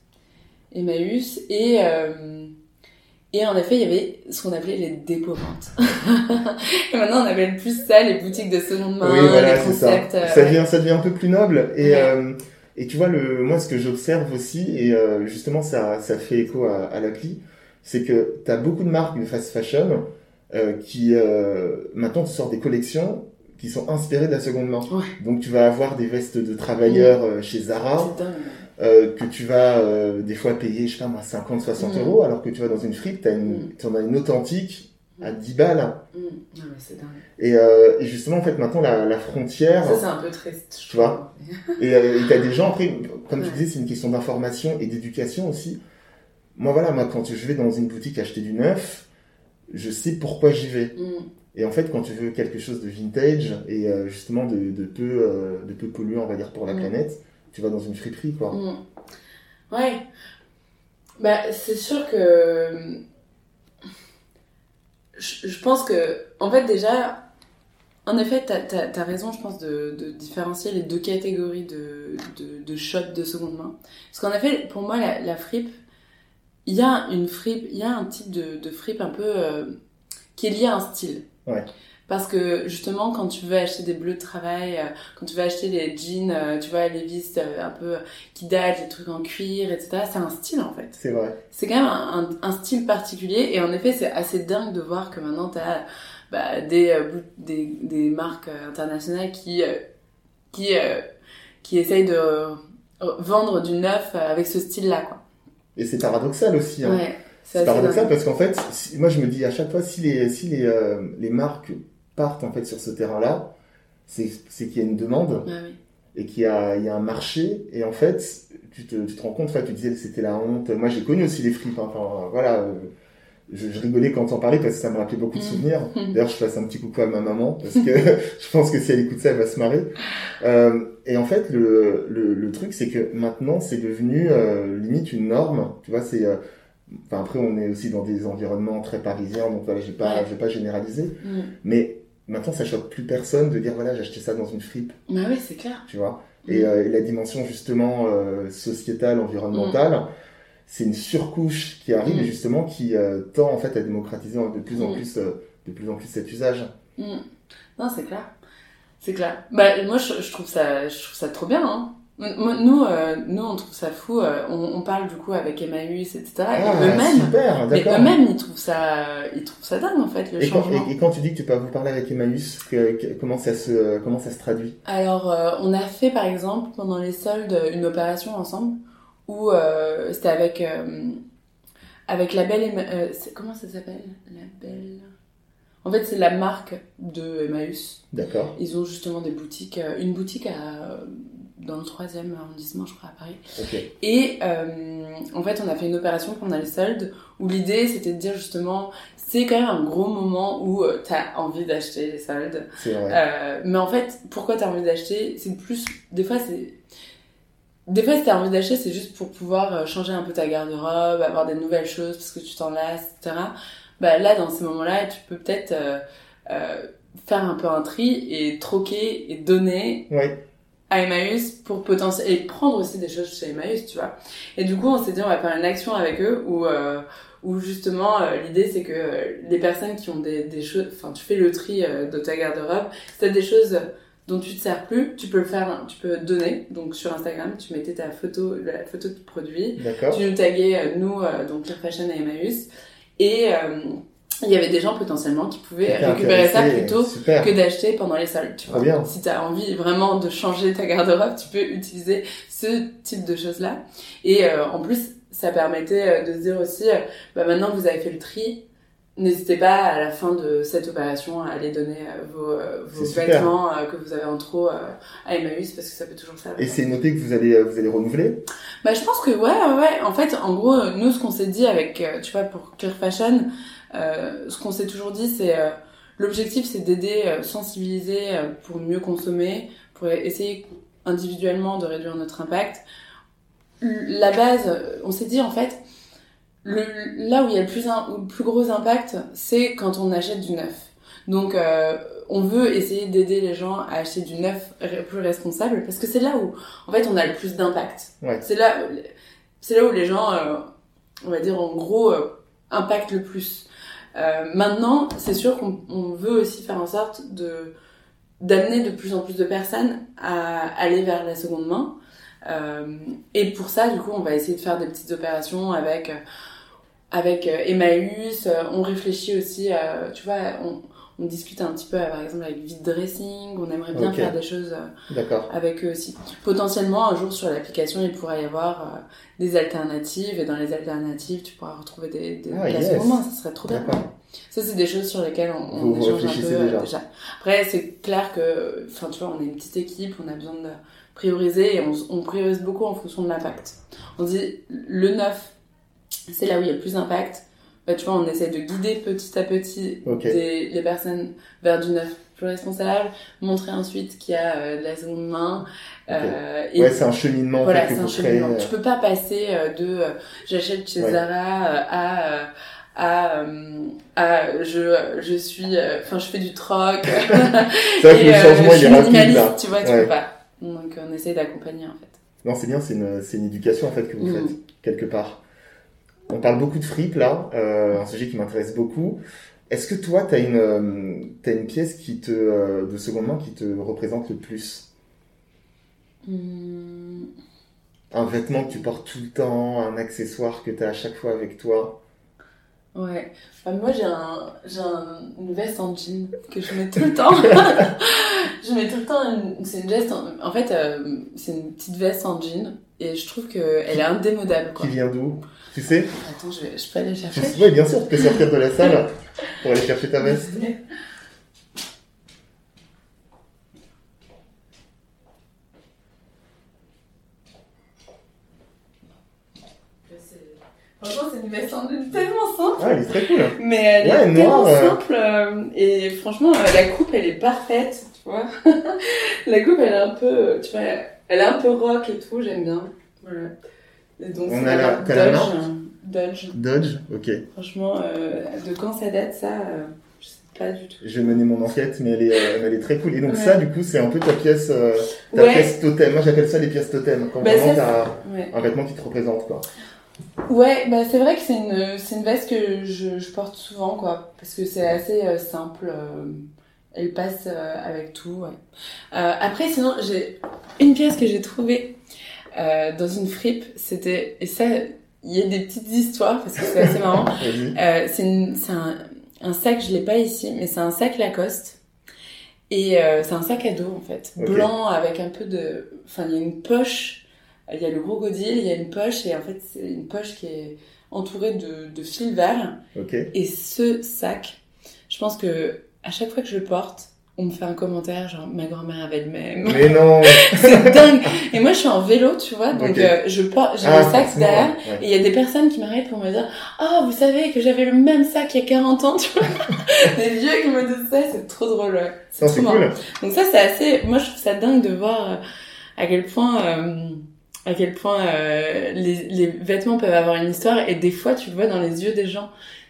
Emmaüs, et euh, et en effet, il y avait ce qu'on appelait les dépôts-ventes. et maintenant, on appelle plus ça les boutiques de seconde main, oui, voilà, les ça. concepts. euh, Ça devient, ça devient un peu plus noble. Et, et tu vois, le, moi, ce que j'observe aussi, et euh, justement, ça, ça fait écho à, à l'appli, c'est que tu as beaucoup de marques de fast fashion euh, qui, euh, maintenant, tu sors des collections qui sont inspirées de la seconde main. Ouais. Donc, tu vas avoir des vestes de travailleurs chez Zara, que tu vas des fois payer, je sais pas moi, 50, 60 Mm. euros, alors que tu vas dans une fripe, une, Mm. t'en as une authentique à 10 balles. Mm. Non, mais c'est dingue. Et, euh, et justement, en fait, maintenant, la, la frontière... Ça, c'est un peu triste. Tu vois. Et euh, et t'as des gens, après, comme tu Ouais. disais, c'est une question d'information et d'éducation aussi. Moi, voilà, moi, quand je vais dans une boutique acheter du neuf, je sais pourquoi j'y vais. Mm. Et en fait, quand tu veux quelque chose de vintage et euh, justement de, de peu, euh, de peu polluant, on va dire, pour la Mm. planète, tu vas dans une friperie, quoi. Mm. Ouais. Bah, c'est sûr que. Je, pense que. En fait, déjà. En effet, t'as as, raison, je pense, de, différencier les deux catégories de, de, de de seconde main. Parce qu'en effet, pour moi, la, la fripe, il y a une fripe, il y a un type de, de fripe un peu. euh, qui est lié à un style. Ouais. Parce que justement, quand tu veux acheter des bleus de travail, euh, quand tu veux acheter les jeans, euh, tu vois, les vis euh, un peu qui datent, les trucs en cuir, etc., c'est un style en fait. C'est vrai. C'est quand même un, un, un style particulier et en effet, c'est assez dingue de voir que maintenant tu as bah, des, des, des marques internationales qui, qui, qui essayent de vendre du neuf avec ce style-là. quoi. Et c'est paradoxal aussi. Hein. Ouais, C'est paradoxal dingue. parce qu'en fait, si- moi je me dis à chaque fois, si les, si les, euh, les marques partent en fait sur ce terrain-là, c'est c'est qu'il y a une demande. Ah oui. et qu'il y a, il y a un marché et en fait tu te, tu te rends compte tu disais que c'était la honte moi j'ai connu aussi les fripes hein. enfin voilà euh, je, je rigolais quand t'en parlais parce que ça me rappelait beaucoup de Mm. souvenirs d'ailleurs je fasse un petit coucou à ma maman parce que je pense que si elle écoute ça elle va se marrer euh, et en fait le, le, le truc c'est que maintenant c'est devenu euh, limite une norme tu vois c'est euh, enfin après on est aussi dans des environnements très parisiens donc voilà j'ai pas vais pas généraliser Mm. mais maintenant ça choque plus personne de dire voilà j'ai acheté ça dans une fripe Bah oui, c'est clair. tu vois? Et, euh, et la dimension justement euh, sociétale, environnementale, c'est une surcouche qui arrive Mm. et justement qui euh, tend en fait à démocratiser de plus en Mm. plus, de plus en plus cet usage. Mm. Non, c'est clair. C'est clair. Bah, moi, je, je trouve ça, je trouve ça trop bien, hein. Nous, euh, nous, on trouve ça fou. euh, on, on parle du coup avec Emmaüs, etc. Ah, et eux-mêmes, super, mais eux-mêmes, ils trouvent ça, ils trouvent ça dingue en fait le Et quand, changement. et, et quand tu dis que tu peux vous parler avec Emmaüs, que, que- comment ça se comment ça se traduit? Alors, euh, on a fait par exemple pendant les soldes une opération ensemble où c'était avec avec la belle comment ça s'appelle? La belle. En fait, c'est la marque de Emmaüs. D'accord. Ils ont justement des boutiques, une boutique à dans le troisième arrondissement, je crois, à Paris. Et euh, en fait, on a fait une opération pendant les soldes où l'idée c'était de dire justement, c'est quand même un gros moment où euh, t'as envie d'acheter les soldes. C'est vrai. Euh, mais en fait, pourquoi t'as envie d'acheter? C'est plus. Des fois, c'est. Des fois, si t'as envie d'acheter, c'est juste pour pouvoir euh, changer un peu ta garde-robe, avoir des nouvelles choses parce que tu t'en lasses, etc. Bah là, dans ces moments-là, tu peux peut-être euh, euh, faire un peu un tri et troquer et donner Ouais. À Emmaüs pour potentiel et prendre aussi des choses chez Emmaüs, tu vois. Et du coup, on s'est dit on va faire une action avec eux où euh, où justement euh, l'idée c'est que euh, les personnes qui ont des des choses, enfin tu fais le tri de ta garde-robe, si t'as des choses dont tu te sers plus, tu peux le faire, tu peux donner. Donc sur Instagram, tu mettais ta photo, la photo de produit, D'accord. tu nous taguais nous donc Clear Fashion et Emmaüs et euh, il y avait des gens potentiellement qui pouvaient récupérer ça plutôt Super. que d'acheter pendant les soldes, tu vois. bien. Si t'as envie vraiment de changer ta garde-robe, tu peux utiliser ce type de choses-là. Et euh, en plus, ça permettait euh, de se dire aussi, euh, bah maintenant que vous avez fait le tri, n'hésitez pas à la fin de cette opération à aller donner euh, vos, vos super. vêtements que vous avez en trop à Emmaüs parce que ça peut toujours servir. Et c'est noté que vous allez vous allez renouveler? Bah, je pense que ouais, ouais. En fait, en gros, nous, ce qu'on s'est dit avec, tu vois, pour Clear Fashion, ce qu'on s'est toujours dit, c'est euh, l'objectif, c'est d'aider, euh, sensibiliser euh, pour mieux consommer, pour essayer individuellement de réduire notre impact. La base, euh, on s'est dit en fait, le, là où il y a le plus, un- le plus gros impact, c'est quand on achète du neuf. Donc, euh, on veut essayer d'aider les gens à acheter du neuf plus responsable parce que c'est là où, en fait, on a le plus d'impact. Ouais. C'est là, c'est là où les gens, euh, on va dire en gros, euh, impactent le plus. Euh, maintenant, c'est sûr qu'on on veut aussi faire en sorte d'amener de plus en plus de personnes à aller vers la seconde main. Euh, et pour ça, du coup, on va essayer de faire des petites opérations avec avec euh, Emmaüs. On réfléchit aussi, euh, tu vois, on, on discute un petit peu, par exemple, avec Vide Dressing. On aimerait bien faire des choses euh, avec eux aussi. Potentiellement, un jour sur l'application, il pourra y avoir euh, des alternatives, et dans les alternatives, tu pourras retrouver des, des Ah, yes. moins, ça serait trop bien. Ça, c'est des choses sur lesquelles on, on Vous échange un peu euh, déjà. Après, c'est clair que, enfin, tu vois, on est une petite équipe, on a besoin de prioriser, et on, on priorise beaucoup en fonction de l'impact. On dit, le neuf, c'est là où il y a le plus d'impact. Bah, tu vois, on essaie de guider petit à petit des, les personnes vers du neuf plus responsable, montrer ensuite qu'il y a euh, de la seconde main. euh, et Ouais, c'est un cheminement en voilà, c'est un créez. cheminement. Tu peux pas passer euh, de euh, j'achète chez Ouais. Zara euh, à euh, à, euh, à je je suis euh, enfin je fais du troc C'est vrai que le euh, changement il est rapide là. tu vois tu Ouais. peux pas donc on essaie d'accompagner en fait Non, c'est bien, c'est une, c'est une éducation en fait que vous Mm. faites quelque part. On parle beaucoup de fripe là, euh, un sujet qui m'intéresse beaucoup. Est-ce que toi, tu as une, euh, t'as une pièce qui te, euh, de seconde main qui te représente le plus? Hum, Un vêtement que tu portes tout le temps, un accessoire que tu as à chaque fois avec toi? Ouais. Enfin, moi j'ai un une veste en jean que je mets tout le temps. Je mets tout le temps une- c'est une veste en, en fait euh, c'est une petite veste en jean et je trouve que elle est indémodable quoi Qui vient d'où? Tu sais? Attends je vais je peux aller Tu chercher? Sais- Oui, bien sûr, tu peux sortir de la salle pour aller chercher ta veste. Franchement, c'est une veste tellement simple. Ah, elle est très cool. hein. Mais elle Ouais, est tellement euh. simple. euh, et franchement, euh, la coupe, elle est parfaite, tu vois. la coupe, elle est un peu, tu vois, elle est un peu rock et tout, j'aime bien. Voilà. Et donc, On a la- Dodge. hein. Dodge. Dodge, ok. Franchement, euh, de quand ça date, ça, euh, je sais pas du tout. Je vais mener mon enquête, mais elle est, euh, elle est très cool. Et donc Ouais. ça, du coup, c'est un peu ta pièce, euh, ta Ouais. pièce totem. Moi, j'appelle ça les pièces totem. Quand Bah, vraiment t'as Ouais. un vêtement qui te représente, quoi. Ouais, bah c'est vrai que c'est une, une veste que je, je porte souvent, quoi. Parce que c'est assez simple. Elle passe euh, avec tout, ouais. Euh, après, sinon, j'ai une pièce que j'ai trouvée euh, dans une fripe. C'était et ça, il y a des petites histoires parce que c'est assez marrant. c'est un, un, sac, je l'ai pas ici, mais c'est un sac Lacoste. Et euh, c'est un sac à dos en fait, blanc avec un peu de, enfin il y a une poche, il y a le gros godille, il y a une poche et en fait c'est une poche qui est entourée de, de fil vert. Ok. Et ce sac, je pense que à chaque fois que je le porte, on me fait un commentaire genre ma grand-mère avait le même. Mais non. c'est dingue. Et moi je suis en vélo, tu vois, donc euh, je porte, j'ai Ah, le sac derrière. ouais. Et il y a des personnes qui m'arrêtent pour me dire Oh, vous savez que j'avais le même sac il y a 40 ans, tu vois. des vieux qui me disent ça, c'est trop drôle, ouais. C'est trop cool. marrant. Donc ça, c'est assez. Moi, je trouve ça dingue de voir euh, à quel point, euh, à quel point euh, les, les vêtements peuvent avoir une histoire et des fois, tu le vois dans les yeux des gens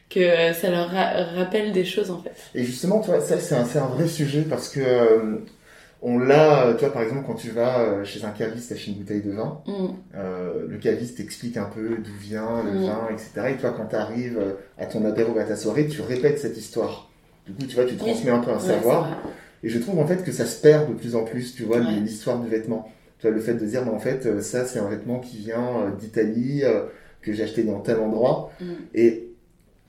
que ça leur ra- rappelle des choses en fait. Et justement, toi, ça c'est un, vrai sujet parce que euh, on l'a, euh, toi par exemple, quand tu vas euh, chez un caviste acheter une bouteille de vin, Mm. euh, le caviste t'explique un peu d'où vient le Mm. vin, etc. Et toi, quand tu arrives à ton apéro ou à ta soirée, tu répètes cette histoire. Du coup, tu vois, tu Oui. transmets un peu un Ouais, savoir. Et je trouve en fait que ça se perd de plus en plus, tu vois, Ouais. l'histoire du vêtement. Tu vois, le fait de dire, mais en fait, ça c'est un vêtement qui vient d'Italie, que j'ai acheté dans tel endroit. Mm. Et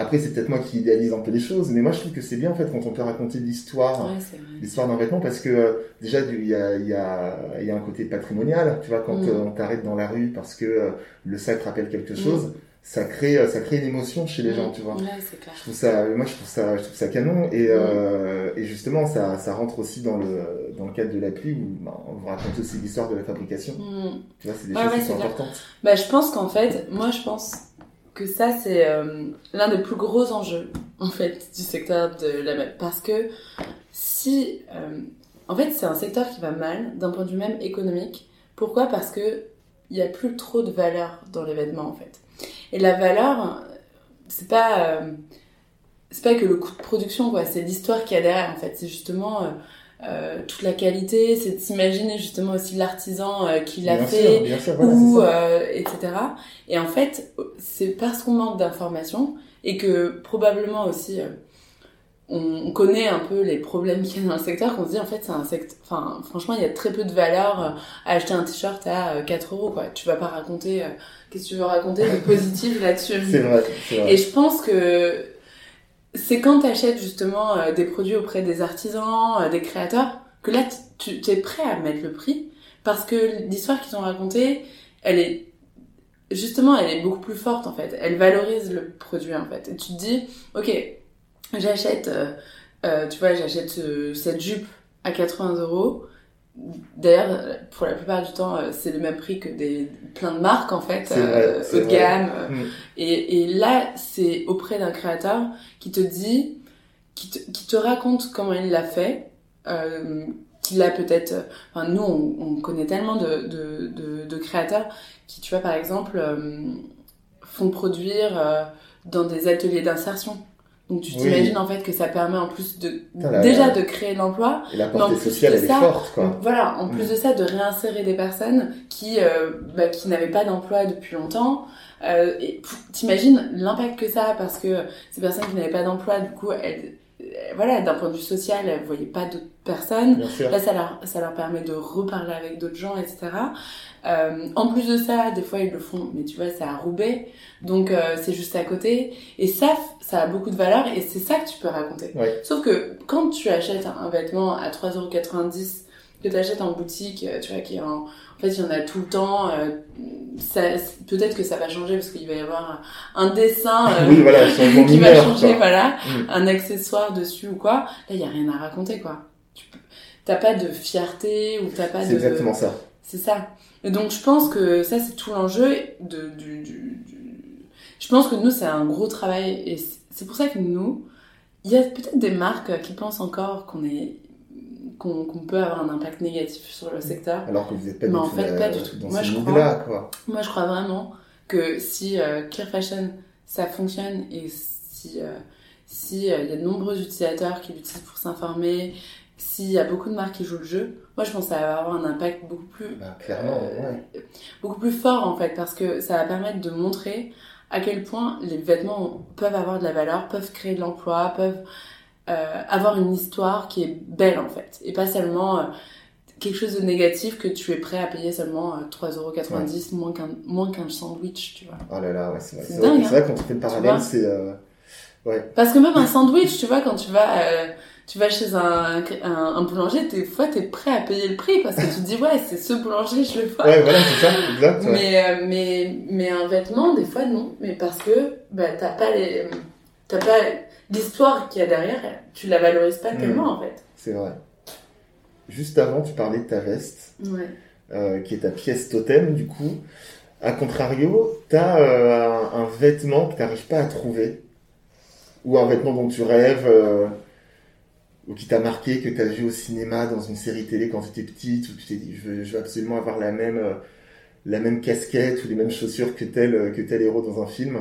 après, c'est peut-être moi qui idéalise un peu les choses, mais moi je trouve que c'est bien en fait quand on peut raconter l'histoire, Ouais, l'histoire d'un vêtement, parce que euh, déjà il y a, il y, a, il y a un côté patrimonial, tu vois, quand Mm. euh, on t'arrête dans la rue parce que euh, le sac rappelle quelque Mm. chose, ça crée, euh, ça crée une émotion chez les Mm. gens, tu vois. Ouais, c'est clair. Je trouve ça, moi je trouve ça, je trouve ça canon et, et justement ça, ça rentre aussi dans le dans le cadre de l'appli où bah, on vous raconte aussi l'histoire de la fabrication. Tu vois, c'est des Ouais, choses ouais, qui sont c'est clair. importantes. Bah, je pense qu'en fait, moi, je pense que ça, c'est euh, l'un des plus gros enjeux, en fait, du secteur de la mode. Parce que si... euh, en fait, c'est un secteur qui va mal, d'un point de vue même économique. Pourquoi? Parce que il y a plus trop de valeur dans les vêtements, en fait. Et la valeur, c'est pas... euh, c'est pas que le coût de production, quoi. C'est l'histoire qu'il y a derrière, en fait. C'est justement... euh, toute la qualité, c'est de s'imaginer justement aussi l'artisan euh, qui l'a fait, sûr, sûr, voilà, ou euh, etc. Et en fait, c'est parce qu'on manque d'informations et que probablement aussi on on connaît un peu les problèmes qu'il y a dans le secteur qu'on se dit en fait c'est un secteur enfin franchement il y a très peu de valeur à acheter un t-shirt à euh, 4 euros quoi tu vas pas raconter qu'est-ce que tu veux raconter de positif là-dessus C'est vrai, c'est vrai. et je pense que c'est quand tu achètes justement euh, des produits auprès des artisans, euh, des créateurs, que là tu es prêt à mettre le prix? Parce que l'histoire qu'ils ont racontée, elle est justement elle est beaucoup plus forte en fait. Elle valorise le produit en fait. Et tu te dis, ok, j'achète, euh, tu vois, j'achète ce- cette jupe à 80 euros. D'ailleurs, pour la plupart du temps, euh, c'est le même prix que des plein de marques en fait, vrai, euh, haut de gamme. Mm. et, et là, c'est auprès d'un créateur qui te dit, qui te, qui te raconte comment il l'a fait, euh, qu'il a peut-être... Enfin, nous, on, on connaît tellement de, de, de, de créateurs qui, tu vois, par exemple, euh, font produire dans des ateliers d'insertion. Donc tu Oui. t'imagines en fait que ça permet en plus de Putain, la- déjà de créer de l'emploi, Mais en portée plus sociale, de ça, est forte, quoi. voilà, en plus Mm. de ça, de réinsérer des personnes qui, euh, bah, qui n'avaient pas d'emploi depuis longtemps. Euh, et t'imagines l'impact que ça a parce que ces personnes qui n'avaient pas d'emploi, du coup, elles, voilà, d'un point de vue social, elles voyaient pas d'autres personnes. Là, ça leur, ça leur permet de reparler avec d'autres gens, etc. Euh, en plus de ça, des fois, ils le font, mais tu vois, c'est à Roubaix, donc euh, c'est juste à côté. Et ça, ça a beaucoup de valeur et c'est ça que tu peux raconter. Ouais. Sauf que quand tu achètes un vêtement à 3,90€ que tu achètes en boutique, euh, tu vois, qui est en... En fait, il y en a tout le temps. euh, ça, peut-être que ça va changer parce qu'il va y avoir un dessin euh, Oui, voilà, changement qui va changer, quoi. voilà, Mm. un accessoire dessus ou quoi. Là, il y a rien à raconter, quoi. Tu T'as pas de fierté ou t'as pas C'est de... exactement ça. C'est ça. Et donc je pense que ça c'est tout l'enjeu de du, du, du- Je pense que nous c'est un gros travail et c'est- c'est pour ça que nous, il y a peut-être des marques qui pensent encore qu'on est qu'on peut avoir un impact négatif sur le secteur. Alors que vous n'êtes pas Mais du en tout fait, pas du tout. dans Moi, ce je mood-là, quoi. Moi je crois vraiment que si euh, Clear Fashion ça fonctionne et si euh, si euh, y a de nombreux utilisateurs qui l'utilisent pour s'informer, s'il y a beaucoup de marques qui jouent le jeu, moi je pense que ça va avoir un impact beaucoup plus Bah, clairement, euh, ouais. beaucoup plus fort en fait parce que ça va permettre de montrer à quel point les vêtements peuvent avoir de la valeur, peuvent créer de l'emploi, peuvent euh, avoir une histoire qui est belle en fait et pas seulement euh, quelque chose de négatif que tu es prêt à payer seulement 3,90€ moins qu'un moins qu'un sandwich, tu vois. Oh là là, ouais, c'est vrai. C'est vrai, dingue, c'est vrai, quand tu fais le parallèle, c'est. euh, Ouais. Parce que même un sandwich, tu vois, quand tu vas, euh, tu vas chez un, un, un boulanger, des fois, t'es prêt à payer le prix parce que tu te dis, ouais, c'est ce boulanger, je le vois. Ouais, voilà, c'est ça, exact. ouais. Mais, euh, mais, mais un vêtement, des fois, non. Mais parce que, bah, t'as pas les, t'as pas l'histoire qu'il y a derrière, tu la valorises pas Mm. tellement, en fait. C'est vrai. Juste avant, tu parlais de ta veste, Ouais. euh, qui est ta pièce totem, du coup. A contrario, t'as euh, un, un vêtement que t'arrives pas à trouver, ou un vêtement dont tu rêves, euh, ou qui t'a marqué, que t'as vu au cinéma, dans une série télé quand t'étais petite, où tu t'es dit, je veux, je veux absolument avoir la même, la même casquette ou les mêmes chaussures que tel, que tel héros dans un film.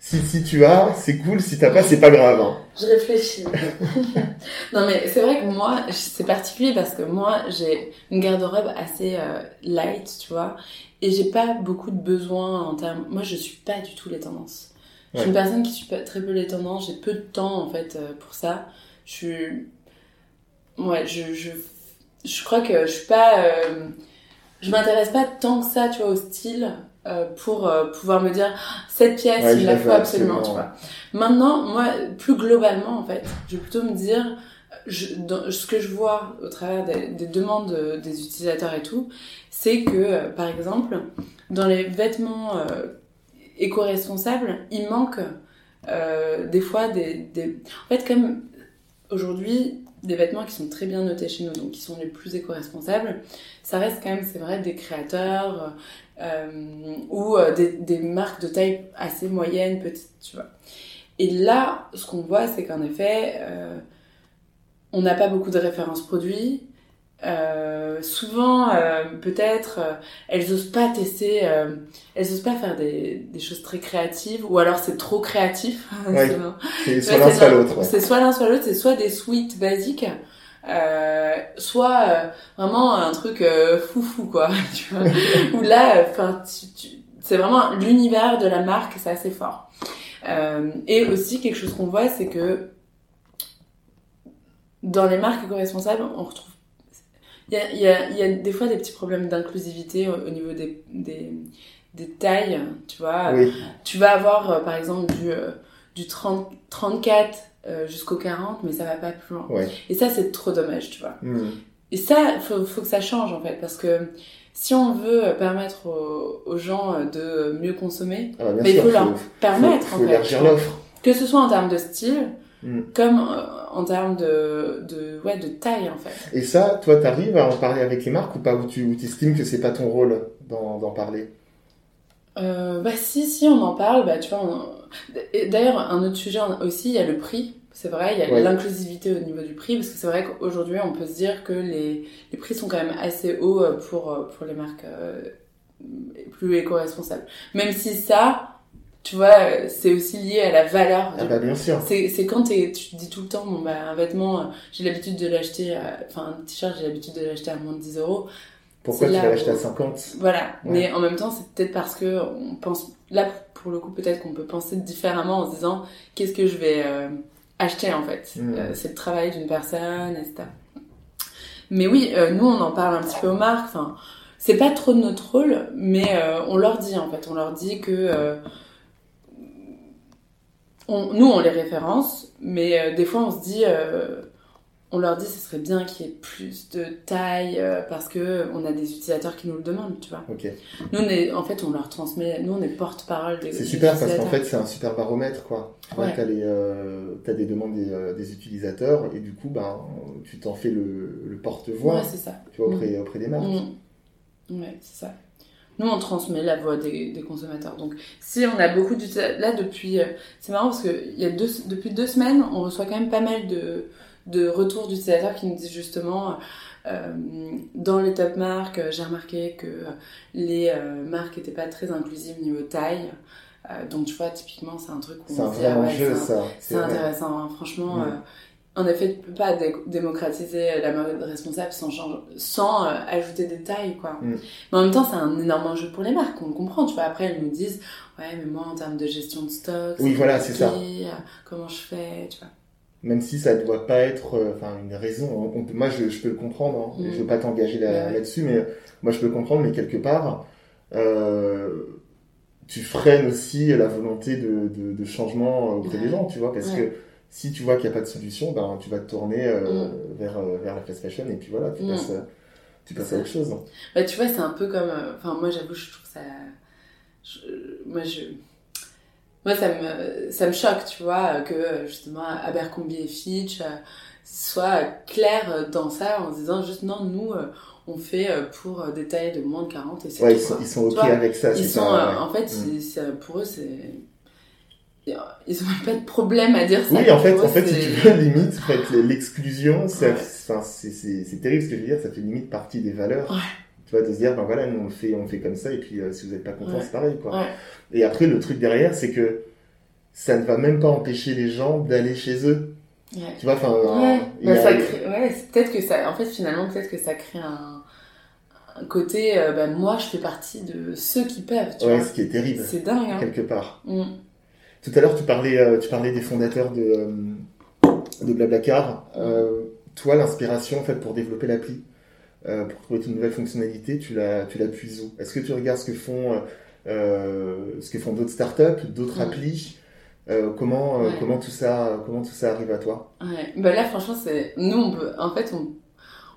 Si, si tu as, c'est cool, si t'as pas, c'est pas grave. hein. Je réfléchis. non mais c'est vrai que moi, c'est particulier parce que moi, j'ai une garde-robe assez euh, light, tu vois, et j'ai pas beaucoup de besoins en termes... Moi, je suis pas du tout les tendances. Je suis une personne qui suit très peu les tendances, j'ai peu de temps en fait euh, pour ça. Je suis... Ouais, je, je, je crois que je suis pas... euh, Je m'intéresse pas tant que ça, tu vois, au style pour euh, pouvoir me dire cette pièce, Ouais, il la faut absolument, tu vois. Maintenant, moi, plus globalement, en fait, je vais plutôt me dire, je, dans, ce que je vois au travers des, des demandes euh, des utilisateurs et tout, c'est que, euh, par exemple, dans les vêtements euh, éco-responsables, il manque euh, des fois des, des... En fait, comme aujourd'hui, des vêtements qui sont très bien notés chez nous, donc qui sont les plus éco-responsables, ça reste quand même, c'est vrai, des créateurs euh, ou euh, des, marques de taille assez moyenne, petite, tu vois. Et là, ce qu'on voit, c'est qu'en effet, euh, on n'a pas beaucoup de références produits. Euh, souvent, euh, peut-être, euh, elles osent pas tester, euh, elles osent pas faire des, des choses très créatives, ou alors c'est trop créatif. Ouais. C'est- soit l'un, soit l'autre. c'est soit l'un soit l'autre, c'est soit des suites basiques, euh, soit euh, vraiment un truc euh, foufou quoi. Tu vois Où là, enfin, c'est vraiment l'univers de la marque, c'est assez fort. Euh, et aussi quelque chose qu'on voit, c'est que dans les marques éco-responsables, on retrouve il y a, il y, a, il y a des fois des petits problèmes d'inclusivité au, au niveau des, des, des tailles, tu vois. Oui, Tu vas avoir, euh, par exemple, du, euh, du 30, 34 euh, jusqu'au 40, mais ça va pas plus loin. ouais. Et ça, c'est trop dommage, tu vois. Hmm. Et ça, faut, faut que ça change, en fait, parce que si on veut euh, permettre aux, aux gens de mieux consommer, Ah, bah, mais il faut leur faut, permettre, faut en fait. l'offre. Que ce soit en termes de style, Mm. comme euh, en termes de, de, ouais, de taille, en fait. Et ça, toi, t'arrives à en parler avec les marques ou pas? Ou tu ou estimes que c'est pas ton rôle d'en parler? Euh, bah si, si, on en parle, bah tu vois, on- D'ailleurs, un autre sujet aussi, il y a le prix. C'est vrai, il y a Ouais. l'inclusivité au niveau du prix, parce que c'est vrai qu'aujourd'hui, on peut se dire que les, les prix sont quand même assez hauts euh, pour, pour les marques euh, plus éco-responsables. Même si ça, tu vois, euh, c'est aussi lié à la valeur. Ah bah bien sûr. C'est c'est quand t'es- tu te dis tout le temps, bon, bah, un vêtement, euh, j'ai l'habitude de l'acheter, enfin, un t-shirt, j'ai l'habitude de l'acheter à moins de 10 euros. Pourquoi tu vas l'acheter à 50 Voilà, Ouais. mais en même temps, c'est peut-être parce que on pense là pour le coup peut-être qu'on peut penser différemment en se disant qu'est-ce que je vais euh, acheter en fait. Mm. Euh, c'est le travail d'une personne, etc. Mais oui, euh, nous on en parle un petit peu aux marques. Enfin, c'est pas trop de notre rôle, mais on leur dit en fait, on leur dit que on- nous on les référence, mais euh, des fois on se dit euh, on leur dit ce serait bien qu'il y ait plus de taille euh, parce que on a des utilisateurs qui nous le demandent, tu vois. Ok. Nous, on est, en fait, on leur transmet, nous, on est porte-parole des C'est super parce qu'en fait c'est un super baromètre quoi. Ouais. t'as t'as des demandes des, des utilisateurs et du coup ben tu t'en fais le, le porte-voix Ouais, c'est ça. tu vois auprès auprès des marques. Mm. Ouais, c'est ça. Nous, on transmet la voix des, des consommateurs. Donc, si on a beaucoup d'utilisateurs, là, depuis, euh, c'est marrant parce que il y a deux, depuis deux semaines, on reçoit quand même pas mal de, de retours d'utilisateurs qui nous disent justement, euh, dans les top marques, euh, j'ai remarqué que les euh, marques n'étaient pas très inclusives niveau taille. Euh, donc, tu vois, typiquement, c'est un truc où on se dit, vrai ah ouais, c'est intéressant, hein. franchement. Mm. Euh, en effet, tu peux pas dé- démocratiser la mode responsable sans, sans euh, ajouter des tailles, quoi. Mm. Mais en même temps, c'est un énorme enjeu pour les marques, on le comprend, tu vois. Après, elles nous disent, ouais, mais moi, en termes de gestion de stock, Oui, voilà, c'est ça. euh, comment je fais, tu vois. même si ça ne doit pas être euh, une raison. On peut, moi, je, je, peux le comprendre. Hein, Je veux pas t'engager là, là-dessus, mais moi, je peux comprendre. Mais quelque part, euh, tu freines aussi la volonté de, de, de changement auprès des gens, tu vois, parce que si tu vois qu'il n'y a pas de solution, ben, tu vas te tourner euh, mm. vers, euh, vers la fast fashion et puis voilà, tu mm. passes, tu passes à autre chose. Bah, tu vois, c'est un peu comme. Enfin, moi, j'avoue, je trouve ça. moi, je moi ça me ça me choque tu vois que justement Abercrombie et Fitch euh, soient clairs dans ça en disant juste non nous euh, on fait euh, pour des tailles de moins de 40 et c'est ouais, ils, sont, ils sont ok avec ça ils sont en fait mm. pour eux c'est ils ont pas de problème à dire ça. Oui, en fait, en fait, si tu veux, limite, l'exclusion, c'est c'est terrible ce que je veux dire, ça fait limite partie des valeurs. Ouais tu vois, de se dire, ben voilà, nous on fait, on fait comme ça, et puis si vous n'êtes pas content, c'est pareil, quoi. Et après, le truc derrière, c'est que ça ne va même pas empêcher les gens d'aller chez eux. Tu vois, enfin. Ouais, bah, ouais peut-être que ça. En fait, finalement, peut-être que ça crée un, côté. Euh, bah, moi, je fais partie de ceux qui peuvent. Tu ouais, ce qui est terrible. C'est dingue. Hein. Quelque part. Mm. Tout à l'heure, tu parlais, euh, tu parlais des fondateurs de, euh, de Blablacar. Euh, toi, l'inspiration, en fait, pour développer l'appli, pour trouver une nouvelle fonctionnalité, tu la, tu la puises où? Est-ce que tu regardes ce que font ce que font d'autres startups, d'autres applis? Euh, comment euh, comment tout ça comment tout ça arrive à toi? Ouais. bah là franchement c'est nous on peut en fait on,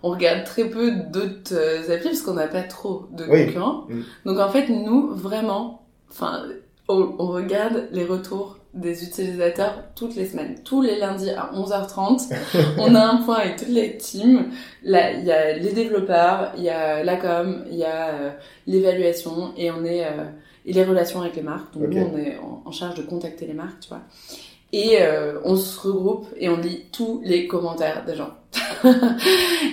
on regarde très peu d'autres applis parce qu'on n'a pas trop de concurrents mm. donc en fait nous vraiment enfin on, on, regarde les retours des utilisateurs toutes les semaines tous les lundis à 11h30 on a un point avec toutes les teams là il y a les développeurs il y a la com il y a l'évaluation et on est et les relations avec les marques. Donc nous, on est en, charge de contacter les marques, tu vois. Et euh, on se regroupe et on lit tous les commentaires des gens.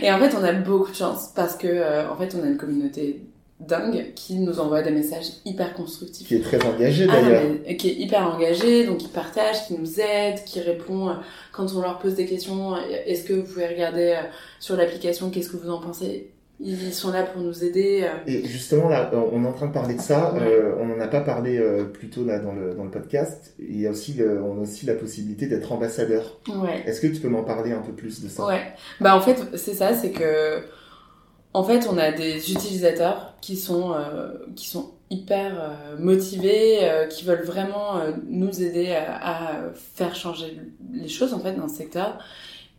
et en fait, on a beaucoup de chance parce que euh, en fait, on a une communauté dingue qui nous envoie des messages hyper constructifs. Qui est très engagé ah, d'ailleurs. qui est hyper engagé, donc qui partage, qui nous aide, qui répond euh, quand on leur pose des questions. Est-ce que vous pouvez regarder sur l'application Qu'est-ce que vous en pensez? Ils sont là pour nous aider. Euh. Et justement, là, on est en train de parler de ça. Euh, on n'en a pas parlé euh, plus tôt là dans le, dans le podcast. Il y a aussi, on a aussi la possibilité d'être ambassadeur. Ouais. Est-ce que tu peux m'en parler un peu plus de ça? Ouais. Bah en fait, c'est ça, c'est que en fait, on a des utilisateurs qui sont qui sont hyper motivés, qui veulent vraiment nous aider à, faire changer les choses en fait dans ce secteur.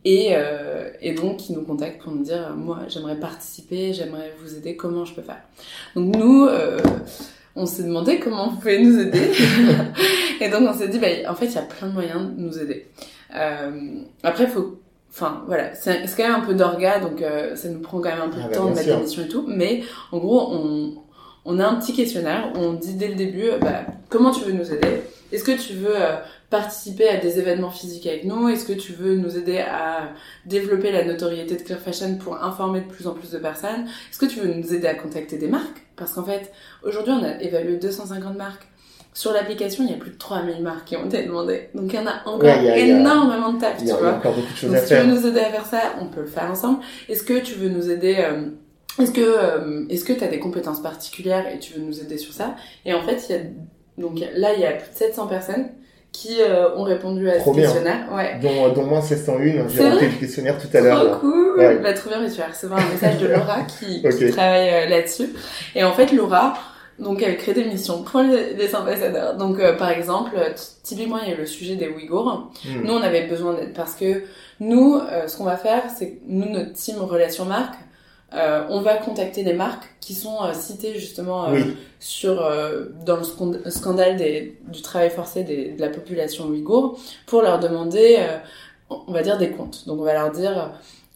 Et, euh, et donc, ils nous contactent pour nous dire, moi, j'aimerais participer, j'aimerais vous aider, comment je peux faire? Donc nous, euh, on s'est demandé comment vous pouvez nous aider. et donc, on s'est dit, bah, en fait, il y a plein de moyens de nous aider. Euh, après, il faut... Enfin, voilà, c'est quand même un peu d'orga, donc euh, ça nous prend quand même un peu de ah, bah, temps de mettre l'émission et tout. Mais en gros, on, on a un petit questionnaire où on dit dès le début, bah, comment tu veux nous aider? Est-ce que tu veux euh, participer à des événements physiques avec nous? Est-ce que tu veux nous aider à développer la notoriété de Clear Fashion pour informer de plus en plus de personnes? Est-ce que tu veux nous aider à contacter des marques? Parce qu'en fait, aujourd'hui, on a évalué 250 marques. Sur l'application, il y a plus de 3000 marques qui ont été demandées. Donc il y en a encore énormément de taf, tu vois. encore beaucoup de choses Donc, à si tu veux nous aider à faire ça, on peut le faire ensemble. Est-ce que tu veux nous aider euh, est-ce que euh, est-ce que tu as des compétences particulières et tu veux nous aider sur ça? Et en fait, il y a donc là il y a plus de 700 personnes qui euh, ont répondu à ce questionnaire. Ouais. Dont, dont moi 701, j'ai rempli le questionnaire tout à l'heure. Trop cool. Ouais. Bah, trop bien, mais tu vas recevoir un message de Laura qui, qui travaille là-dessus. Et en fait, Laura, donc elle crée des missions pour les, ambassadeurs. Donc par exemple, typiquement il y a le sujet des Ouïghours. Hmm. Nous on avait besoin d'aide parce que nous, ce qu'on va faire, c'est nous notre team relation marque, euh, on va contacter des marques qui sont euh, citées justement euh, sur dans le scandale du travail forcé de la population ouïghour pour leur demander, on va dire des comptes. Donc on va leur dire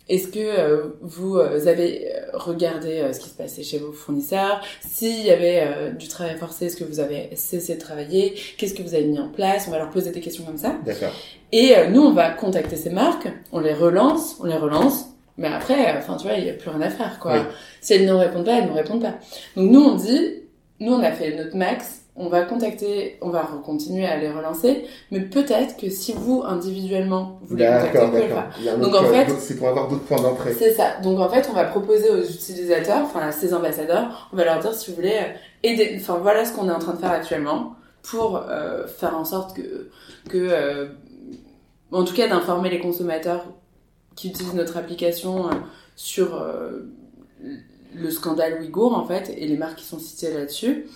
est-ce que vous avez regardé ce qui se passait chez vos fournisseurs? S'il y avait du travail forcé, est-ce que vous avez cessé de travailler? Qu'est-ce que vous avez mis en place? On va leur poser des questions comme ça. D'accord. Et nous, on va contacter ces marques, on les relance, on les relance, mais après, enfin, tu vois, il n'y a plus rien à faire, quoi. Si elles ne répondent pas, elles ne répondent pas. Donc nous, on dit, nous, on a fait notre max, on va contacter, on va continuer à les relancer, mais peut-être que si vous, individuellement, vous les contactez, vous pouvez le Donc en fait, c'est pour avoir d'autres points d'entrée. C'est ça. Donc en fait, on va proposer aux utilisateurs, enfin à ces ambassadeurs, on va leur dire si vous voulez aider, enfin voilà ce qu'on est en train de faire actuellement pour euh, faire en sorte que que euh, en tout cas d'informer les consommateurs qui utilisent notre application sur le scandale Ouïghour en fait et les marques qui sont citées là-dessus.